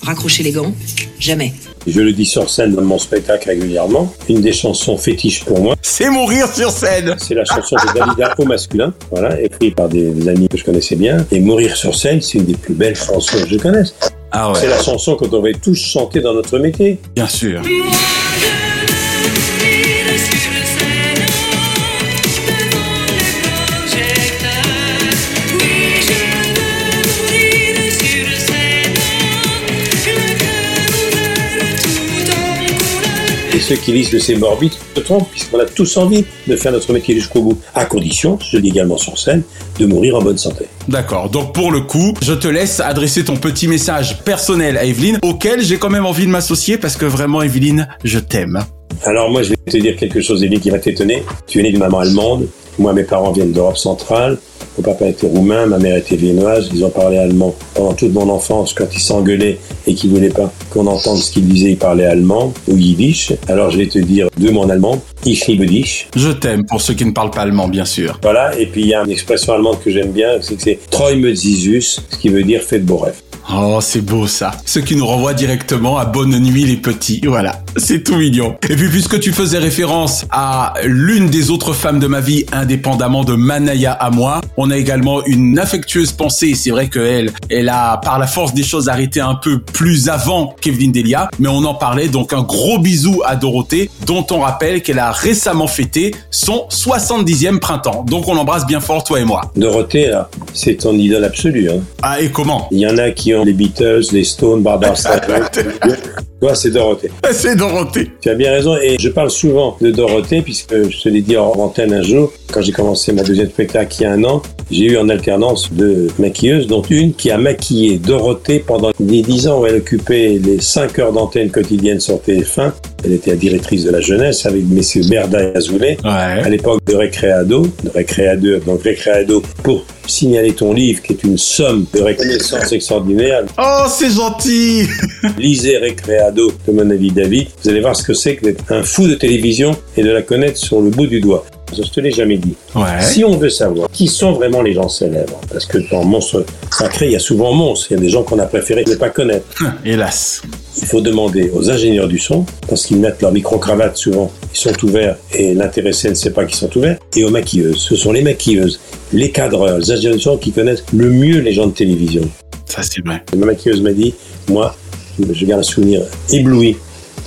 Speaker 37: Raccrocher les gants, jamais.
Speaker 6: Je le dis sur scène dans mon spectacle régulièrement. Une des chansons fétiches pour moi.
Speaker 1: C'est mourir sur scène.
Speaker 6: C'est la chanson de Dalida au masculin. Voilà, écrite par des, des, amis que je connaissais bien. Et mourir sur scène, c'est une des plus belles chansons que je connaisse.
Speaker 1: Ah ouais.
Speaker 6: C'est la chanson que devrait tous chanter dans notre métier.
Speaker 1: Bien sûr.
Speaker 6: Ceux qui lisent de ces morbides se trompent, puisqu'on a tous envie de faire notre métier jusqu'au bout, à condition, je le dis également sur scène, de mourir en bonne santé.
Speaker 1: D'accord, donc pour le coup, je te laisse adresser ton petit message personnel à Evelyne, auquel j'ai quand même envie de m'associer, parce que vraiment, Evelyne, je t'aime.
Speaker 6: Alors moi, je vais te dire quelque chose, Elie, qui va t'étonner. Tu es né d'une maman allemande. Moi, mes parents viennent d'Europe centrale. Mon papa était roumain, ma mère était viennoise. Ils ont parlé allemand pendant toute mon enfance. Quand ils s'engueulaient et qu'ils voulaient pas qu'on entende ce qu'ils disaient, ils parlaient allemand ou yiddish. Alors je vais te dire deux mots en allemand. Ich liebe dich.
Speaker 1: Je t'aime pour ceux qui ne parlent pas allemand, bien sûr.
Speaker 6: Voilà. Et puis il y a une expression allemande que j'aime bien, c'est que c'est Träume Jesus, ce qui veut dire faites beaux rêves.
Speaker 1: Oh, c'est beau ça. Ce qui nous renvoie directement à Bonne nuit les petits. Voilà, c'est tout mignon. Et puis puisque tu faisais référence à l'une des autres femmes de ma vie, indépendamment de Manaya à moi, on a également une affectueuse pensée. C'est vrai qu'elle, elle a par la force des choses arrêté un peu plus avant qu'Evelyne Delia, mais on en parlait. Donc un gros bisou à Dorothée, dont on rappelle qu'elle a récemment fêté son 70e printemps. Donc on l'embrasse bien fort, toi et moi.
Speaker 6: Dorothée, là, c'est ton idole absolue. Hein.
Speaker 1: Ah et comment?
Speaker 6: Il y en a qui les Beatles, les Stones, Barbara Streisand. Toi, c'est Dorothée.
Speaker 1: C'est Dorothée.
Speaker 6: Tu as bien raison. Et je parle souvent de Dorothée, puisque je te l'ai dit en antenne un jour, quand j'ai commencé ma deuxième spectacle il y a un an, j'ai eu en alternance deux maquilleuses, dont une qui a maquillé Dorothée pendant les dix ans où elle occupait les cinq heures d'antenne quotidienne sur TF1. Elle était la directrice de la jeunesse avec messieurs Berda et Azoulay.
Speaker 1: Ouais.
Speaker 6: À l'époque de Récréado, de Récréado, donc Récréado pour signaler ton livre qui est une somme de reconnaissance extraordinaire.
Speaker 1: Oh, c'est gentil
Speaker 6: Lisez Récréado de mon avis David. Vous allez voir ce que c'est que d'être un fou de télévision et de la connaître sur le bout du doigt. Je te l'ai jamais dit.
Speaker 1: Ouais.
Speaker 6: Si on veut savoir qui sont vraiment les gens célèbres, parce que dans Monstre Sacré, il y a souvent monstre, il y a des gens qu'on a préféré ne pas connaître.
Speaker 1: Hélas.
Speaker 6: Il faut demander aux ingénieurs du son, parce qu'ils mettent leur micro-cravate souvent, ils sont ouverts et l'intéressé ne sait pas qu'ils sont ouverts, et aux maquilleuses. Ce sont les maquilleuses, les cadreurs, les ingénieurs du son qui connaissent le mieux les gens de télévision.
Speaker 1: Ça, c'est vrai.
Speaker 6: Ma maquilleuse m'a dit, moi, je garde un souvenir ébloui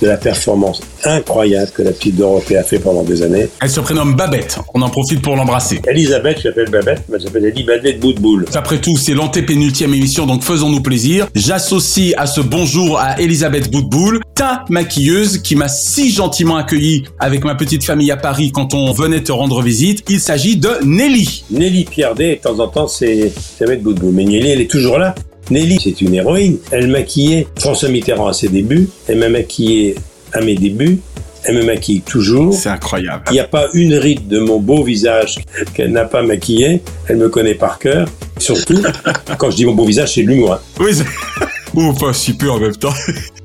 Speaker 6: de la performance incroyable que la petite Dorothée a fait pendant des années.
Speaker 1: Elle se prénomme Babette. On en profite pour l'embrasser.
Speaker 6: Elisabeth, je l'appelle Babette, mais elle s'appelle Elisabeth Boutboul.
Speaker 1: Après tout, c'est l'antépénultième émission, donc faisons-nous plaisir. J'associe à ce bonjour à Elisabeth Boutboul, ta maquilleuse qui m'a si gentiment accueilli avec ma petite famille à Paris quand on venait te rendre visite. Il s'agit de Nelly.
Speaker 6: Nelly Piardet, de temps en temps, c'est Elisabeth Boutboul. Mais Nelly, elle est toujours là. Nelly, c'est une héroïne. Elle maquillait François Mitterrand à ses débuts. Elle m'a maquillé à mes débuts. Elle me maquille toujours.
Speaker 1: C'est incroyable.
Speaker 6: Il n'y a pas une ride de mon beau visage qu'elle n'a pas maquillé. Elle me connaît par cœur. Surtout, quand je dis mon beau visage, c'est l'humour. hein.
Speaker 1: Oui, c'est... Ou pas si peu en même temps.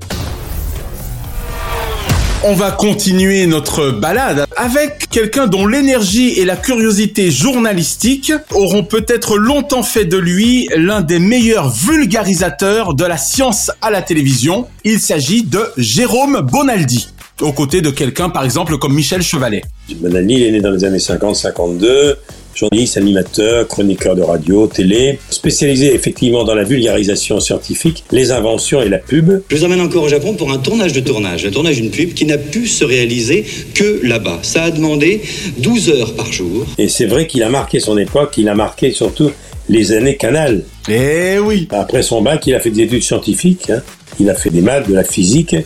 Speaker 1: On va continuer notre balade avec quelqu'un dont l'énergie et la curiosité journalistique auront peut-être longtemps fait de lui l'un des meilleurs vulgarisateurs de la science à la télévision. Il s'agit de Jérôme Bonaldi, aux côtés de quelqu'un par exemple comme Michel Chevalet.
Speaker 6: Bonaldi, il est né dans les années 50-52, journaliste, animateur, chroniqueur de radio, télé, spécialisé effectivement dans la vulgarisation scientifique, les inventions et la pub.
Speaker 38: Je vous emmène encore au Japon pour un tournage de tournage, un tournage d'une pub qui n'a pu se réaliser que là-bas. Ça a demandé 12 heures par jour.
Speaker 6: Et c'est vrai qu'il a marqué son époque, il a marqué surtout les années Canal.
Speaker 1: Eh oui
Speaker 6: Après son bac, il a fait des études scientifiques, hein. il a fait des maths, de la physique.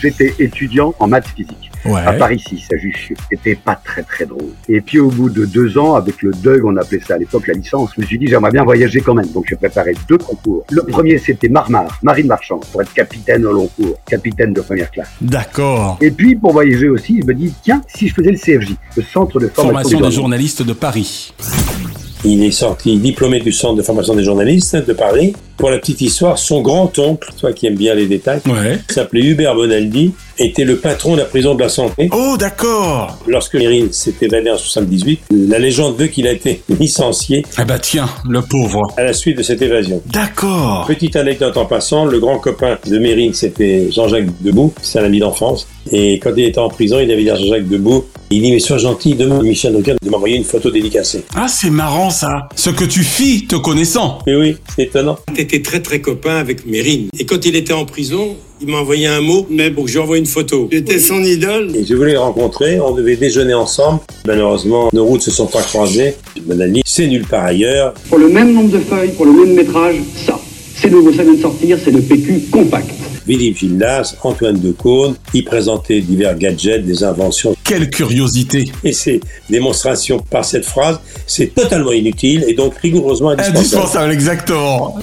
Speaker 39: J'étais étudiant en maths physique.
Speaker 1: Ouais.
Speaker 39: À Paris 6, à Jussieu. C'était pas très très drôle. Et puis au bout de deux ans, avec le DEUG, on appelait ça à l'époque la licence, je me suis dit j'aimerais bien voyager quand même. Donc j'ai préparé deux concours. Le premier c'était Marmar, marine marchande, pour être capitaine au long cours, capitaine de première classe.
Speaker 1: D'accord.
Speaker 39: Et puis pour voyager aussi, je me dis tiens, si je faisais le CFJ, le Centre de formation,
Speaker 1: Formation des
Speaker 39: journalistes
Speaker 1: de Paris.
Speaker 6: Il est sorti diplômé du centre de formation des journalistes de Paris. Pour la petite histoire, son grand-oncle, toi qui aimes bien les détails,
Speaker 1: Ouais.
Speaker 6: s'appelait Hubert Bonaldi, était le patron de la prison de la santé.
Speaker 1: Oh d'accord
Speaker 6: Lorsque Mérine s'est évadé en 78, la légende veut qu'il a été licencié
Speaker 1: Ah bah tiens, le pauvre.
Speaker 6: à la suite de cette évasion.
Speaker 1: D'accord.
Speaker 6: Petite anecdote en passant, le grand copain de Mérine, c'était Jean-Jacques Debout, c'est un ami d'enfance. Et quand il était en prison, il avait dit à Jean-Jacques Debout, il dit, mais sois gentil, demande à Michel Drucker de m'envoyer une photo dédicacée.
Speaker 1: Ah c'est marrant ça. Ce que tu fis te connaissant.
Speaker 6: Mais oui, c'est étonnant.
Speaker 40: Était très très copain avec Mérine. Et quand il était en prison, il m'a envoyé un mot, mais bon, je lui envoie une photo. J'étais son idole.
Speaker 6: Et je voulais le rencontrer, on devait déjeuner ensemble. Malheureusement, nos routes se sont pas croisées. Bonaldi, c'est nulle part ailleurs.
Speaker 27: Pour le même nombre de feuilles, pour le même métrage, ça. C'est nouveau, ça vient de sortir, c'est le PQ compact.
Speaker 6: Philippe Gildas, Antoine Decaune, y présentaient divers gadgets, des inventions.
Speaker 1: Quelle curiosité.
Speaker 6: Et ces démonstrations par cette phrase, c'est totalement inutile et donc rigoureusement indispensable.
Speaker 1: Indispensable, exactement.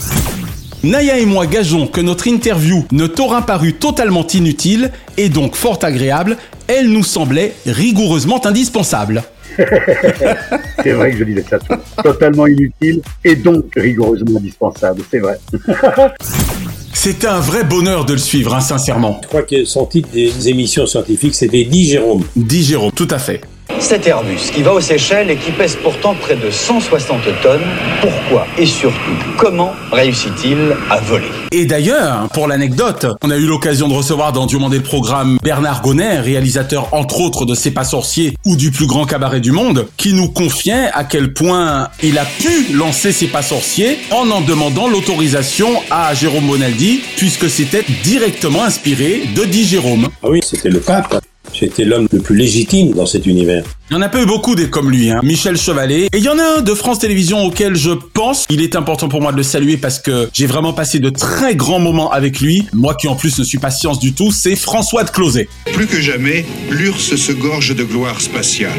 Speaker 1: Naya et moi gageons que notre interview ne t'aura paru totalement inutile et donc fort agréable. elle nous semblait rigoureusement indispensable.
Speaker 39: c'est vrai que je disais ça. Totalement inutile et donc rigoureusement indispensable, c'est vrai.
Speaker 1: C'était un vrai bonheur de le suivre, hein, sincèrement.
Speaker 6: Je crois que son titre des émissions scientifiques, c'était Dit Jérôme.
Speaker 1: Dit Jérôme, tout à fait.
Speaker 41: Cet Airbus qui va aux Seychelles et qui pèse pourtant près de 160 tonnes, pourquoi et surtout comment réussit-il à voler
Speaker 1: Et d'ailleurs, pour l'anecdote, on a eu l'occasion de recevoir dans Dieu le programme Bernard Gonner, réalisateur entre autres de C'est pas sorcier ou du plus grand cabaret du monde, qui nous confiait à quel point il a pu lancer C'est pas sorcier en en demandant l'autorisation à Jérôme Bonaldi, puisque c'était directement inspiré de Dit Jérôme.
Speaker 6: Ah oui, c'était le pape. J'étais l'homme le plus légitime dans cet univers.
Speaker 1: Il y en a pas eu beaucoup des comme lui, hein. Michel Chevalet. Et il y en a un de France Télévisions auquel je pense il est important pour moi de le saluer parce que j'ai vraiment passé de très grands moments avec lui. Moi qui en plus ne suis pas science du tout, c'est François de Closet.
Speaker 42: Plus que jamais, l'URSS se gorge de gloire spatiale.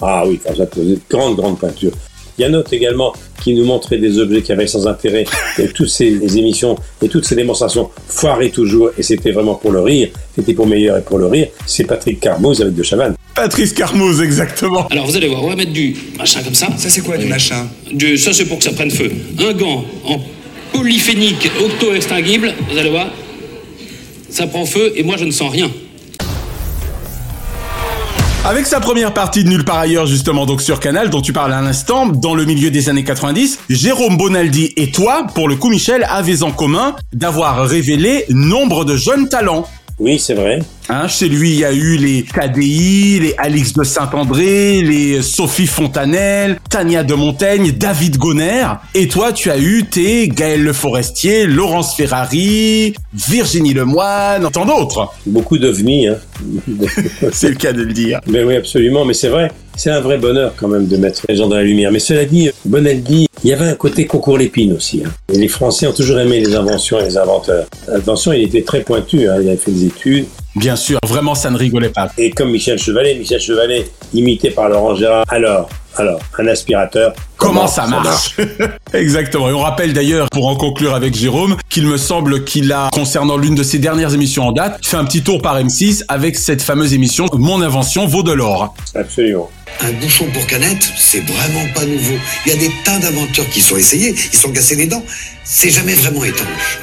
Speaker 6: Ah oui, François de Closet, grande, grande peinture. Il y a un autre également qui nous montrait des objets qui avaient sans intérêt, et toutes ces émissions et toutes ces démonstrations foirées toujours, et c'était vraiment pour le rire, c'était pour meilleur et pour le rire, c'est Patrick Carmoz avec De Chavannes.
Speaker 1: Patrice Carmoz, exactement.
Speaker 29: Alors vous allez voir, on va mettre du machin comme ça.
Speaker 30: Ça c'est quoi du machin
Speaker 29: du, Ça c'est pour que ça prenne feu. Un gant en polyphénique octo-extinguible, vous allez voir, ça prend feu et moi je ne sens rien.
Speaker 1: Avec sa première partie de Nulle part ailleurs, justement, donc sur Canal, dont tu parles à l'instant, dans le milieu des années 90, Jérôme Bonaldi et toi, pour le coup, Michel, avez en commun d'avoir révélé nombre de jeunes talents.
Speaker 6: Oui, c'est vrai.
Speaker 1: Hein, chez lui, il y a eu les KDI, les Alix de Saint-André, les Sophie Fontanelle, Tania de Montaigne, David Gonner. Et toi, tu as eu tes Gaël Le Forestier, Laurence Ferrari, Virginie Lemoine, tant d'autres.
Speaker 6: Beaucoup d'ovnis, hein.
Speaker 1: c'est le cas de le dire.
Speaker 6: Mais oui, absolument. Mais c'est vrai. C'est un vrai bonheur quand même de mettre les gens dans la lumière. Mais cela dit, Bonaldi, il y avait un côté concours l'épine aussi. Hein. Et les Français ont toujours aimé les inventions et les inventeurs. Attention, il était très pointu. Hein. Il avait fait des études.
Speaker 1: Bien sûr, vraiment, ça ne rigolait pas.
Speaker 6: Et comme Michel Chevalet, Michel Chevalet, imité par Laurent Gérard. Alors, alors, un aspirateur.
Speaker 1: Comment, ça marche, Exactement. Et on rappelle d'ailleurs, pour en conclure avec Jérôme, qu'il me semble qu'il a, concernant l'une de ses dernières émissions en date, fait un petit tour par M6 avec cette fameuse émission Mon invention vaut de l'or.
Speaker 6: Absolument.
Speaker 30: Un bouchon pour canette, c'est vraiment pas nouveau. Il y a des tas d'inventeurs qui sont essayés, ils sont cassés les dents. C'est jamais vraiment étanche.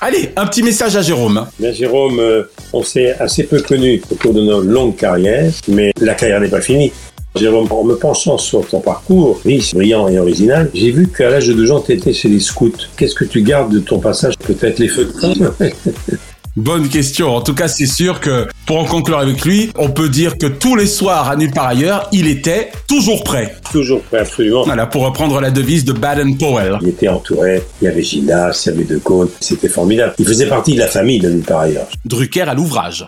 Speaker 1: Allez, un petit message à Jérôme.
Speaker 6: Bien, Jérôme, euh, on s'est assez peu connu au cours de nos longues carrières, mais la carrière n'est pas finie. Jérôme, en me penchant sur ton parcours, riche, brillant et original, j'ai vu qu'à l'âge de deux ans, tu étais chez les scouts. Qu'est-ce que tu gardes de ton passage? Peut-être les feux de camp
Speaker 1: Bonne question. En tout cas, c'est sûr que pour en conclure avec lui, on peut dire que tous les soirs, à nulle part ailleurs, il était toujours prêt.
Speaker 6: Toujours prêt, absolument.
Speaker 1: Voilà, pour reprendre la devise de Baden-Powell.
Speaker 6: Il était entouré, il y avait Gildas, il y avait De Gaulle, c'était formidable. Il faisait partie de la famille de nulle part ailleurs.
Speaker 1: Drucker à l'ouvrage.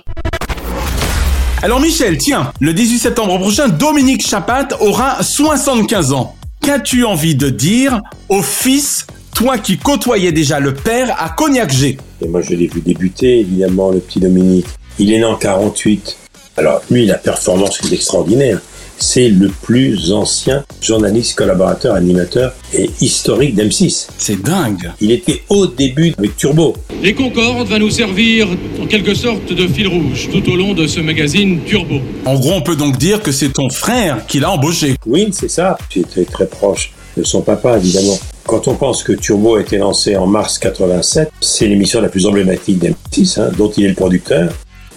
Speaker 1: Alors Michel, tiens, le 18 septembre prochain, Dominique Chapat aura 75 ans. Qu'as-tu envie de dire au fils toi qui côtoyais déjà le père à Cognac-G.
Speaker 6: Et moi, je l'ai vu débuter, évidemment, le petit Dominique. Il est né en 48. Alors, lui, la performance est extraordinaire. C'est le plus ancien journaliste, collaborateur, animateur et historique d'M6.
Speaker 1: C'est dingue.
Speaker 6: Il était au début avec Turbo.
Speaker 33: Les Concorde va nous servir en quelque sorte de fil rouge tout au long de ce magazine Turbo.
Speaker 1: En gros, on peut donc dire que c'est ton frère qui l'a embauché.
Speaker 6: Oui, c'est ça. J'étais très proche de son papa, évidemment. Quand on pense que Turbo a été lancé en mars 87, c'est l'émission la plus emblématique d'M6, hein, dont il est le producteur.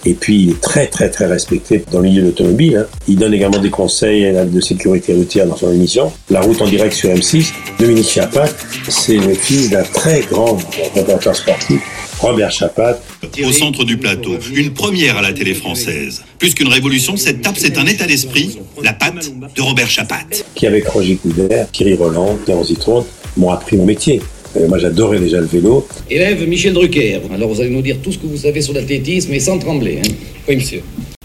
Speaker 6: Et puis, il est très, très, très respecté dans le milieu de l'automobile. Hein. Il donne également des conseils de sécurité routière dans son émission. La route en direct sur M6. Dominique Chapat, c'est le fils d'un très grand reporter sportif Robert Chapat.
Speaker 43: Au centre du plateau, une première à la télé française. Plus qu'une révolution, cette tape, c'est un état d'esprit, la patte de Robert Chapat.
Speaker 6: Qui avec Roger Coudert, Thierry Roland, Pierre Zitron, m'ont appris mon métier. Euh, moi, j'adorais déjà le vélo.
Speaker 44: Élève Michel Drucker. Alors, vous allez nous dire tout ce que vous savez sur l'athlétisme, mais sans trembler. Hein
Speaker 45: oui, monsieur.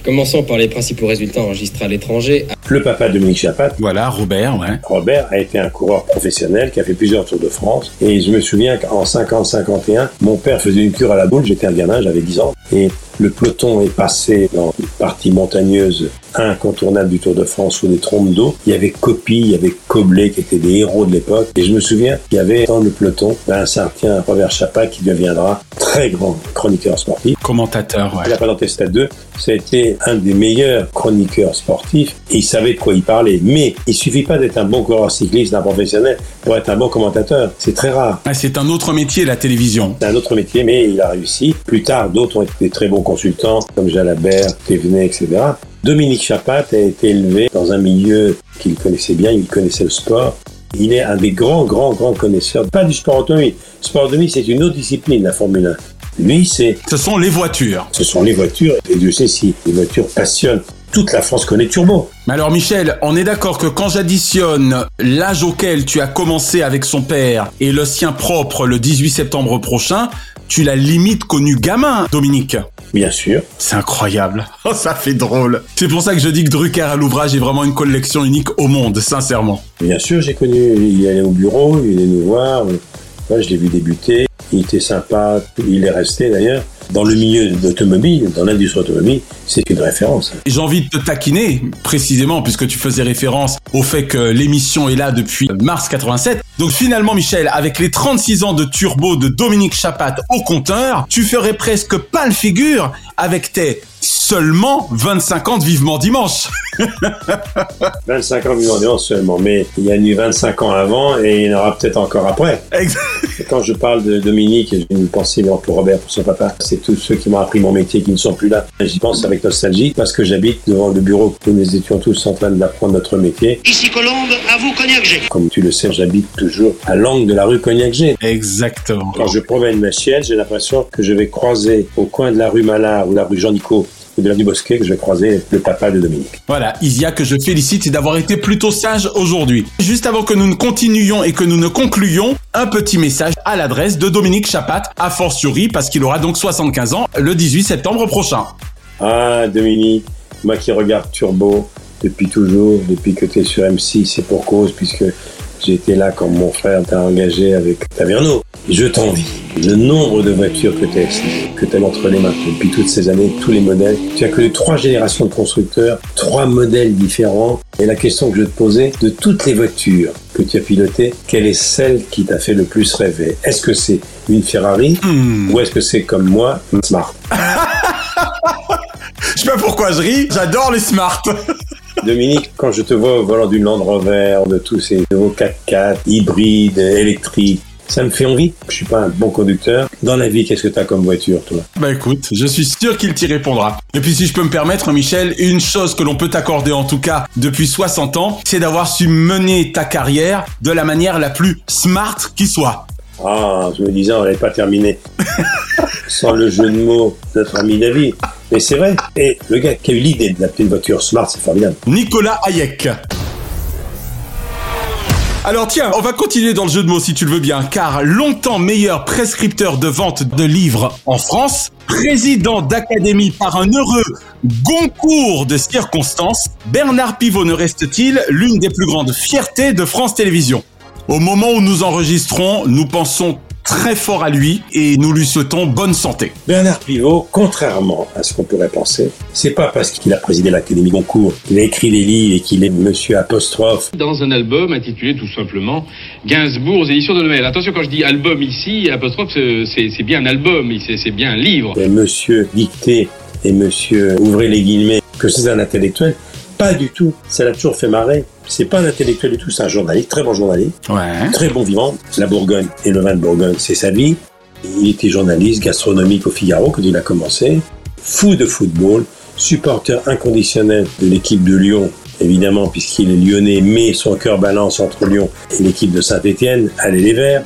Speaker 45: Commençons par les principaux résultats enregistrés à l'étranger.
Speaker 6: Le papa de Dominique Chapat,
Speaker 1: Voilà, Robert, ouais.
Speaker 6: Robert, a été un coureur professionnel qui a fait plusieurs Tours de France. Et je me souviens qu'en 50-51, mon père faisait une cure à la boule, j'étais un gamin, j'avais 10 ans. Et le peloton est passé dans une partie montagneuse incontournable du Tour de France sous des trompes d'eau. Il y avait Copy, il y avait Coblet qui étaient des héros de l'époque. Et je me souviens qu'il y avait dans le peloton ben, un certain Robert Chapat qui deviendra très grand chroniqueur sportif.
Speaker 1: Commentateur, ouais.
Speaker 6: Il a présenté Stade 2. Été un des meilleurs chroniqueurs sportifs et il savait de quoi il parlait. Mais il suffit pas d'être un bon coureur cycliste, un professionnel pour être un bon commentateur. C'est très rare.
Speaker 1: Ah, c'est un autre métier, la télévision.
Speaker 6: C'est un autre métier, mais il a réussi. Plus tard, d'autres ont été très bons consultants, comme Jalabert, Thévenet, etc. Dominique Chapat a été élevé dans un milieu qu'il connaissait bien, il connaissait le sport. Il est un des grands, grands, grands connaisseurs, pas du sport automobile. Sport automobile, c'est une autre discipline, la Formule 1. Lui, c'est...
Speaker 1: Ce sont les voitures.
Speaker 6: Ce sont les voitures, et Dieu sait si les voitures passionnent. Toute la France connaît Turbo.
Speaker 1: Mais alors Michel, on est d'accord que quand j'additionne l'âge auquel tu as commencé avec son père et le sien propre le 18 septembre prochain, tu l'as limite connu gamin, Dominique.
Speaker 6: Bien sûr.
Speaker 1: C'est incroyable. Oh, ça fait drôle. C'est pour ça que je dis que Drucker à l'ouvrage est vraiment une collection unique au monde, sincèrement.
Speaker 6: Bien sûr, j'ai connu, il allait au bureau, il allait nous voir. Ouais, je l'ai vu débuter. Il était sympa, il est resté d'ailleurs. Dans le milieu d'automobile, dans l'industrie automobile, c'est une référence.
Speaker 1: J'ai envie de te taquiner, précisément, puisque tu faisais référence au fait que l'émission est là depuis mars 87. Donc finalement, Michel, avec les 36 ans de turbo de Dominique Chapat au compteur, tu ferais presque pas le figure avec tes seulement 25 ans de Vivement Dimanche.
Speaker 6: 25 ans de vivant dimanche seulement, mais il y a eu 25 ans avant et il y en aura peut-être encore après. Quand je parle de Dominique, j'ai une pensée pour Robert, pour son papa, c'est tous ceux qui m'ont appris mon métier qui ne sont plus là. J'y pense avec nostalgie parce que j'habite devant le bureau où nous étions tous en train d'apprendre notre métier.
Speaker 30: Ici Colombe, à vous Cognac G.
Speaker 6: Comme tu le sais, j'habite toujours à l'angle de la rue Cognac-G.
Speaker 1: Exactement.
Speaker 6: Quand je promène ma chienne, j'ai l'impression que je vais croiser au coin de la rue Malard ou la rue Jean-Nico de l'avenue Bosquet que je vais croiser le papa de Dominique.
Speaker 1: Voilà, Isia que je félicite d'avoir été plutôt sage aujourd'hui. Juste avant que nous ne continuions et que nous ne concluions, un petit message à l'adresse de Dominique Chapat, à fortiori parce qu'il aura donc 75 ans le 18 septembre prochain.
Speaker 6: Ah, Dominique, moi qui regarde Turbo depuis toujours, depuis que tu es sur M6, c'est pour cause, puisque j'étais là quand mon frère t'a engagé avec Taverneau. Je t'envie. Le nombre de voitures que tu as, as entre les mains depuis toutes ces années, tous les modèles. Tu as connu trois générations de constructeurs, trois modèles différents. Et la question que je te posais, de toutes les voitures que tu as pilotées, quelle est celle qui t'a fait le plus rêver? Est-ce que c'est une Ferrari ou est-ce que c'est comme moi, une Smart?
Speaker 1: Je sais pas pourquoi je ris, j'adore les smart.
Speaker 6: Dominique, quand je te vois au volant d'une Land Rover, de tous ces nouveaux 4x4, hybrides, électriques, ça me fait envie. Je suis pas un bon conducteur. Dans la vie, qu'est-ce que tu as comme voiture, toi?
Speaker 1: Bah écoute, je suis sûr qu'il t'y répondra. Et puis si je peux me permettre, Michel, une chose que l'on peut t'accorder en tout cas depuis 60 ans, c'est d'avoir su mener ta carrière de la manière la plus smart qui soit.
Speaker 6: Ah, je me disais, on n'allait pas terminer sans le jeu de mots de notre ami David. Mais c'est vrai. Et le gars qui a eu l'idée d'appeler une voiture smart, c'est formidable.
Speaker 1: Nicolas Hayek. Alors tiens, on va continuer dans le jeu de mots si tu le veux bien, car longtemps meilleur prescripteur de vente de livres en France, président d'académie par un heureux concours de circonstances, Bernard Pivot ne reste-t-il l'une des plus grandes fiertés de France Télévisions? Au moment où nous enregistrons, nous pensons très fort à lui et nous lui souhaitons bonne santé.
Speaker 6: Bernard Pivot, contrairement à ce qu'on pourrait penser, c'est pas parce qu'il a présidé l'Académie Goncourt, qu'il a écrit des livres et qu'il est monsieur apostrophe.
Speaker 33: Dans un album intitulé tout simplement Gainsbourg aux éditions de Noël. Attention, quand je dis album ici, apostrophe, c'est bien un album, c'est c'est bien un livre.
Speaker 6: Et monsieur dicté et monsieur ouvrez les guillemets que c'est un intellectuel. Pas du tout. Ça l'a toujours fait marrer. C'est pas un intellectuel du tout, c'est un journaliste, très bon journaliste,
Speaker 1: Ouais.
Speaker 6: très bon vivant. La Bourgogne et le vin de Bourgogne, c'est sa vie. Il était journaliste gastronomique au Figaro quand il a commencé. Fou de football, supporter inconditionnel de l'équipe de Lyon, évidemment, puisqu'il est lyonnais, mais son cœur balance entre Lyon et l'équipe de Saint-Etienne. Allez les Verts.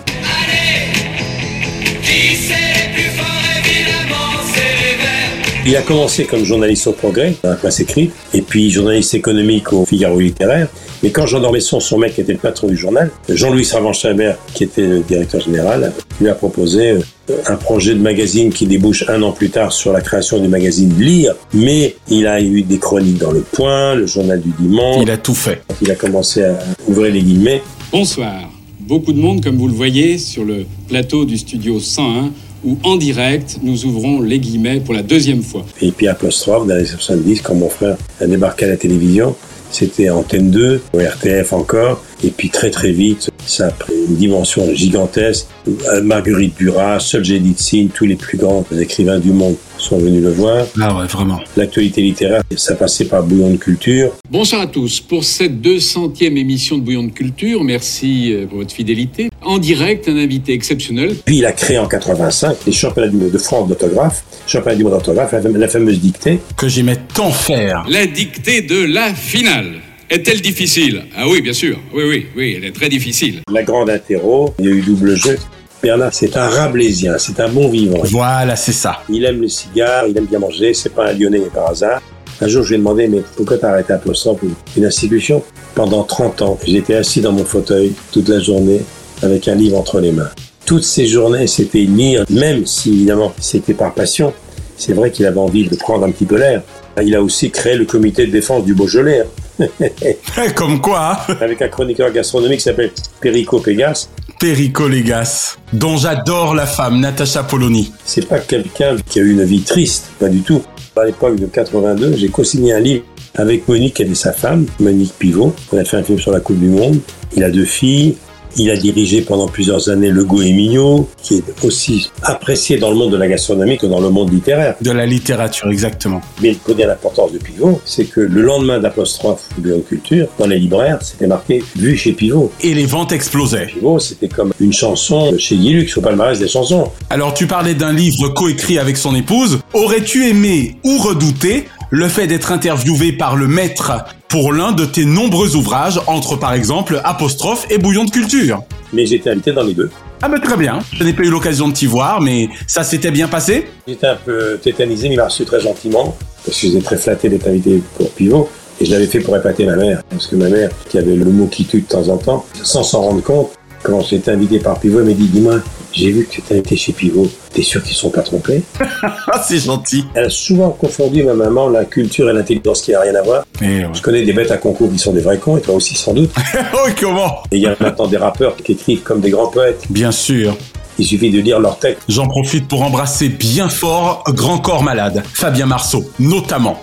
Speaker 6: Il a commencé comme journaliste au Progrès, dans la presse écrite, et puis journaliste économique au Figaro littéraire. Mais quand Jean d'Ormesson, son mec, était le patron du journal, Jean-Louis Savant-Chabert, qui était le directeur général, lui a proposé euh, un projet de magazine qui débouche un an plus tard sur la création du magazine Lire. Mais il a eu des chroniques dans Le Point, le journal du dimanche.
Speaker 1: Il a tout fait.
Speaker 6: Il a commencé à ouvrir les guillemets.
Speaker 46: Bonsoir. Beaucoup de monde, comme vous le voyez, sur le plateau du studio 101, où en direct, nous ouvrons les guillemets pour la deuxième fois.
Speaker 6: Et puis apostrophe, dans les 70, quand mon frère a débarqué à la télévision, c'était Antenne 2, au RTF encore, et puis très très vite, ça a pris une dimension gigantesque. Euh, Marguerite Duras, Solzhenitsyn, tous les plus grands écrivains du monde sont venus le voir.
Speaker 1: Ah ouais, vraiment.
Speaker 6: L'actualité littéraire, ça passait par Bouillon de Culture.
Speaker 46: Bonsoir à tous. Pour cette 200e émission de Bouillon de Culture, merci euh, pour votre fidélité. En direct, un invité exceptionnel.
Speaker 6: Puis il a créé en 85 les championnats du monde de France d'autographe, championnat du monde d'autographe, la fameuse dictée.
Speaker 1: Que j'aimais tant faire.
Speaker 46: La dictée de la finale. Est-elle difficile? Ah oui, bien sûr. Oui, oui, oui, elle est très difficile.
Speaker 6: La grande interro, il y a eu double jeu. Bernard, c'est un rablaisien, c'est un bon vivant.
Speaker 1: Voilà, c'est ça.
Speaker 6: Il aime le cigare, il aime bien manger, c'est pas un lyonnais par hasard. Un jour, je lui ai demandé, mais pourquoi t'as arrêté Apostrophe, une institution? Pendant 30 ans, j'étais assis dans mon fauteuil toute la journée avec un livre entre les mains. Toutes ces journées, c'était lire, même si évidemment c'était par passion. C'est vrai qu'il avait envie de prendre un petit peu l'air. Il a aussi créé le comité de défense du Beaujolais.
Speaker 1: Comme quoi hein.
Speaker 6: Avec un chroniqueur gastronomique qui s'appelle Perico Pégas.
Speaker 1: Perico Légas, dont j'adore la femme, Natacha Polony.
Speaker 6: C'est pas quelqu'un qui a eu une vie triste, pas du tout. À l'époque de 82, j'ai co-signé un livre avec Monique, qui était sa femme, Monique Pivot. On a fait un film sur la Coupe du Monde. Il a deux filles. Il a dirigé pendant plusieurs années Le Go Emilio, qui est aussi apprécié dans le monde de la gastronomie que dans le monde littéraire.
Speaker 1: De la littérature, exactement.
Speaker 6: Mais il connaît l'importance de Pivot, c'est que le lendemain d'apostrophe de Culture, dans les libraires, c'était marqué Vu chez Pivot.
Speaker 1: Et les ventes explosaient.
Speaker 6: Pivot, c'était comme une chanson chez Guilux, au palmarès des chansons.
Speaker 1: Alors tu parlais d'un livre coécrit avec son épouse. Aurais-tu aimé ou redouté le fait d'être interviewé par le maître pour l'un de tes nombreux ouvrages, entre par exemple Apostrophe et Bouillon de culture.
Speaker 6: Mais j'étais invité dans les deux.
Speaker 1: Ah bah très bien, je n'ai pas eu l'occasion de t'y voir, mais ça s'était bien passé?
Speaker 6: J'étais un peu tétanisé, mais il m'a reçu très gentiment, parce que j'étais très flatté d'être invité pour Pivot. Et je l'avais fait pour épater ma mère, parce que ma mère, qui avait le mot qui tue de temps en temps, sans s'en rendre compte, quand j'étais invité par Pivot, elle m'a dit, dis-moi, j'ai vu que tu été chez Pivot. T'es sûr qu'ils sont pas trompés?
Speaker 1: Ah, c'est gentil.
Speaker 6: Elle a souvent confondu, ma maman, la culture et l'intelligence qui a rien à voir.
Speaker 1: Et
Speaker 6: Je connais des bêtes à concours qui sont des vrais cons, et toi aussi sans doute.
Speaker 1: oh, comment?
Speaker 6: Et il y a maintenant des rappeurs qui écrivent comme des grands poètes.
Speaker 1: Bien sûr.
Speaker 6: Il suffit de lire leur texte.
Speaker 1: J'en profite pour embrasser bien fort Grand Corps Malade, Fabien Marceau, notamment.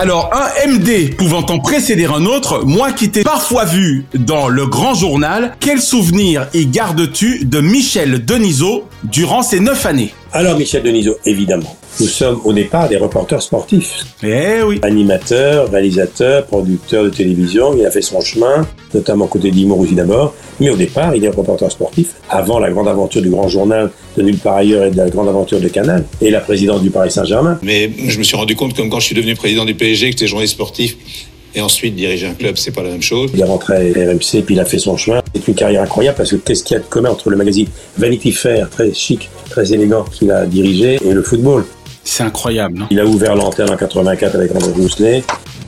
Speaker 1: Alors, un MD pouvant en précéder un autre, moi qui t'ai parfois vu dans le grand journal, quel souvenir y gardes-tu de Michel Denisot durant ces neuf années?
Speaker 6: Alors, Michel Denisot, évidemment. Nous sommes au départ des reporters sportifs.
Speaker 1: Eh oui.
Speaker 6: Animateur, réalisateur, producteur de télévision, il a fait son chemin, notamment côté d'Imo aussi d'abord. Mais au départ, il est reporter sportif. Avant la grande aventure du grand journal de nulle part ailleurs et de la grande aventure de Canal et la présidence du Paris Saint-Germain.
Speaker 47: Mais je me suis rendu compte, comme quand je suis devenu président du PSG, que j'étais journaliste sportif et ensuite diriger un club, c'est pas la même chose.
Speaker 6: Il est rentré à RMC, puis il a fait son chemin. C'est une carrière incroyable parce que qu'est-ce qu'il y a de commun entre le magazine Vanity Fair, très chic, très élégant, qu'il a dirigé, et le football?
Speaker 1: C'est incroyable, non?
Speaker 6: Il a ouvert l'antenne en 84 avec André Rousselet.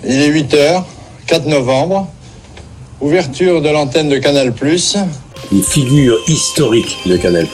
Speaker 45: Il est 8h, 4 novembre. Ouverture de l'antenne de Canal+.
Speaker 6: Une figure historique de Canal+.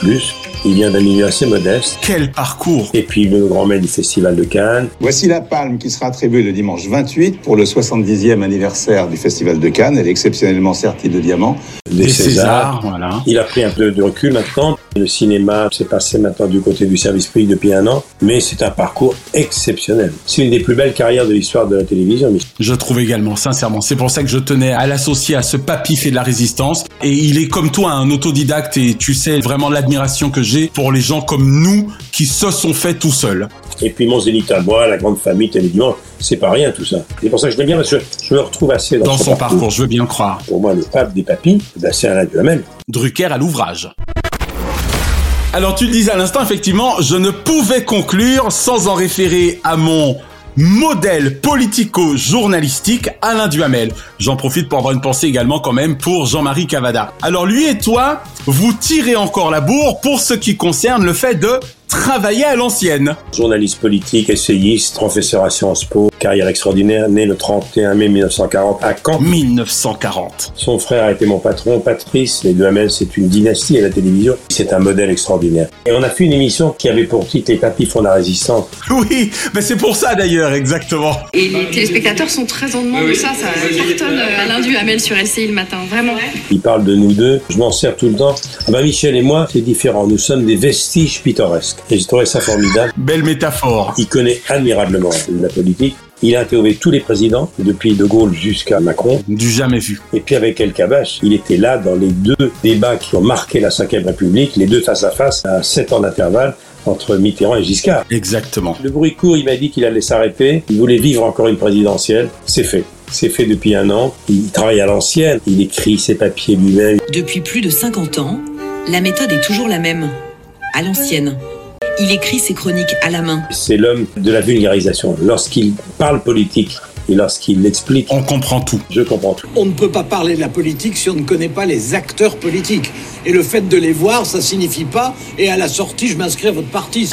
Speaker 6: Il vient d'un milieu assez modeste.
Speaker 1: Quel parcours
Speaker 6: Et puis le grand maître du Festival de Cannes.
Speaker 47: Voici la palme qui sera attribuée le dimanche 28 pour le 70e anniversaire du Festival de Cannes. Elle est exceptionnellement sertie de diamants.
Speaker 6: Des, Césars.
Speaker 1: Voilà.
Speaker 6: Il a pris un peu de recul maintenant. Le cinéma s'est passé maintenant du côté du service public depuis un an. Mais c'est un parcours exceptionnel. C'est une des plus belles carrières de l'histoire de la télévision. Michel.
Speaker 1: Je trouve également, sincèrement. C'est pour ça que je tenais à l'associer à ce papy fait de la résistance. Et il est comme toi, un autodidacte. Et tu sais vraiment l'admiration que j'ai pour les gens comme nous qui se sont faits tout seuls.
Speaker 6: Et puis mon zénith à moi, la grande famille, Télé c'est pas rien tout ça. C'est pour ça que je l'aime bien parce que je me retrouve assez dans,
Speaker 1: Dans son parcours, je veux bien croire.
Speaker 6: Pour moi, le pape des papis, ben, c'est Alain Duhamel.
Speaker 1: Drucker à l'ouvrage. Alors tu le disais à l'instant, effectivement, je ne pouvais conclure sans en référer à mon modèle politico-journalistique Alain Duhamel. J'en profite pour avoir une pensée également quand même pour Jean-Marie Cavada. Alors lui et toi, vous tirez encore la bourre pour ce qui concerne le fait de travailler à l'ancienne.
Speaker 6: Journaliste politique, essayiste, professeur à Sciences Po. Carrière extraordinaire, né le 31 mai 1940 à Caen.
Speaker 1: 1940.
Speaker 6: Son frère a été mon patron, Patrice. Les deux Hamel, c'est une dynastie à la télévision. C'est un modèle extraordinaire. Et on a fait une émission qui avait pour titre Les tapis font la résistance.
Speaker 1: Oui, mais c'est pour ça d'ailleurs, exactement.
Speaker 48: Et les téléspectateurs sont très en demande de ça, ça cartonne euh, Alain Duhamel sur LCI le matin, vraiment.
Speaker 6: Il parle de nous deux, je m'en sers tout le temps. Ah ben Michel et moi, c'est différent. Nous sommes des vestiges pittoresques. Et j'ai trouvé ça formidable.
Speaker 1: Belle métaphore.
Speaker 6: Il connaît admirablement la politique. Il a interviewé tous les présidents, depuis De Gaulle jusqu'à Macron.
Speaker 1: Du jamais vu.
Speaker 6: Et puis avec El Kabash, il était là dans les deux débats qui ont marqué la Ve République, les deux face à face, à sept ans d'intervalle entre Mitterrand et Giscard.
Speaker 1: Exactement.
Speaker 6: Le bruit court, il m'a dit qu'il allait s'arrêter. Il voulait vivre encore une présidentielle. C'est fait. C'est fait depuis un an. Il travaille à l'ancienne. Il écrit ses papiers lui-même.
Speaker 37: Depuis plus de 50 ans, la méthode est toujours la même, à l'ancienne. Il écrit ses chroniques à la main.
Speaker 6: C'est l'homme de la vulgarisation. Lorsqu'il parle politique et lorsqu'il l'explique,
Speaker 1: on comprend tout.
Speaker 6: Je comprends tout.
Speaker 44: On ne peut pas parler de la politique si on ne connaît pas les acteurs politiques. Et le fait de les voir, ça signifie pas, et à la sortie, je m'inscris à votre parti.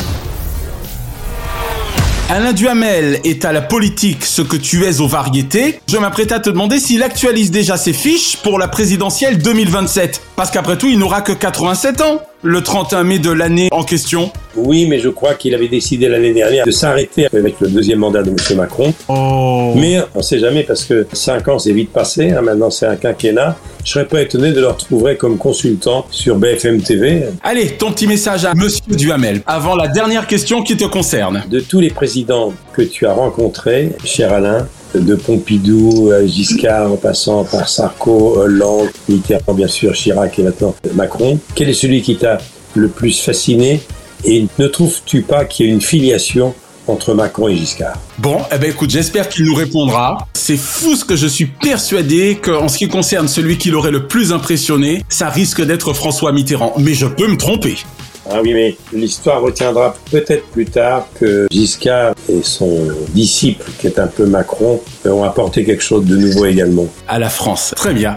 Speaker 1: Alain Duhamel est à la politique ce que tu es aux variétés. Je m'apprête à te demander s'il actualise déjà ses fiches pour la présidentielle 2027. Parce qu'après tout, il n'aura que 87 ans le 31 mai de l'année en question.
Speaker 6: Oui, mais je crois qu'il avait décidé l'année dernière de s'arrêter avec le deuxième mandat de M. Macron.
Speaker 1: Oh.
Speaker 6: Mais on ne sait jamais parce que 5 ans c'est vite passé, hein, maintenant c'est un quinquennat. Je serais pas étonné de le retrouver comme consultant sur BFM TV.
Speaker 1: Allez, ton petit message à Monsieur Duhamel, avant la dernière question qui te concerne.
Speaker 6: De tous les présidents que tu as rencontrés, cher Alain, de Pompidou, Giscard, en passant par Sarko, Hollande, Mitterrand, bien sûr, Chirac et maintenant Macron. Quel est celui qui t'a le plus fasciné et ne trouves-tu pas qu'il y a une filiation entre Macron et Giscard?
Speaker 1: Bon, eh ben écoute, j'espère qu'il nous répondra. C'est fou ce que je suis persuadé qu'en ce qui concerne celui qui l'aurait le plus impressionné, ça risque d'être François Mitterrand. Mais je peux me tromper.
Speaker 6: Ah oui, mais l'histoire retiendra peut-être plus tard que Giscard et son disciple, qui est un peu Macron, ont apporté quelque chose de nouveau également.
Speaker 1: À la France. Très bien.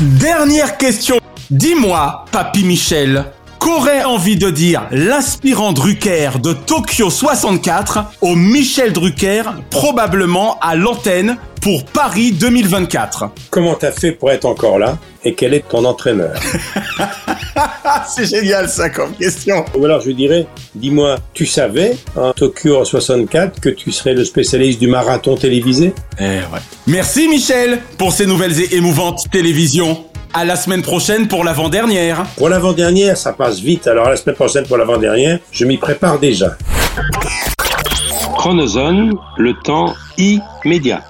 Speaker 1: Dernière question. Dis-moi, Papy Michel, qu'aurait envie de dire l'aspirant Drucker de Tokyo 64 au Michel Drucker, probablement à l'antenne pour Paris 2024
Speaker 6: Comment t'as fait pour être encore là et quel est ton entraîneur?
Speaker 1: C'est génial ça comme question.
Speaker 6: Ou alors je dirais, dis-moi, tu savais en Tokyo 64 que tu serais le spécialiste du marathon télévisé?
Speaker 1: Eh ouais. Merci Michel pour ces nouvelles et émouvantes télévisions. À la semaine prochaine pour l'avant-dernière.
Speaker 6: Pour l'avant-dernière, ça passe vite. Alors la semaine prochaine pour l'avant-dernière, je m'y prépare déjà.
Speaker 41: Chronozone, le temps immédiat.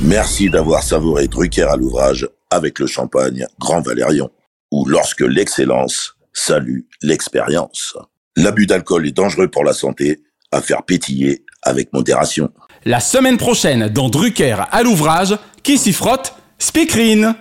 Speaker 49: Merci d'avoir savouré Drucker à l'ouvrage avec le champagne Grand Valérion, ou lorsque l'excellence salue l'expérience. L'abus d'alcool est dangereux pour la santé, à faire pétiller avec modération.
Speaker 1: La semaine prochaine dans Drucker à l'ouvrage, qui s'y frotte, speakerine.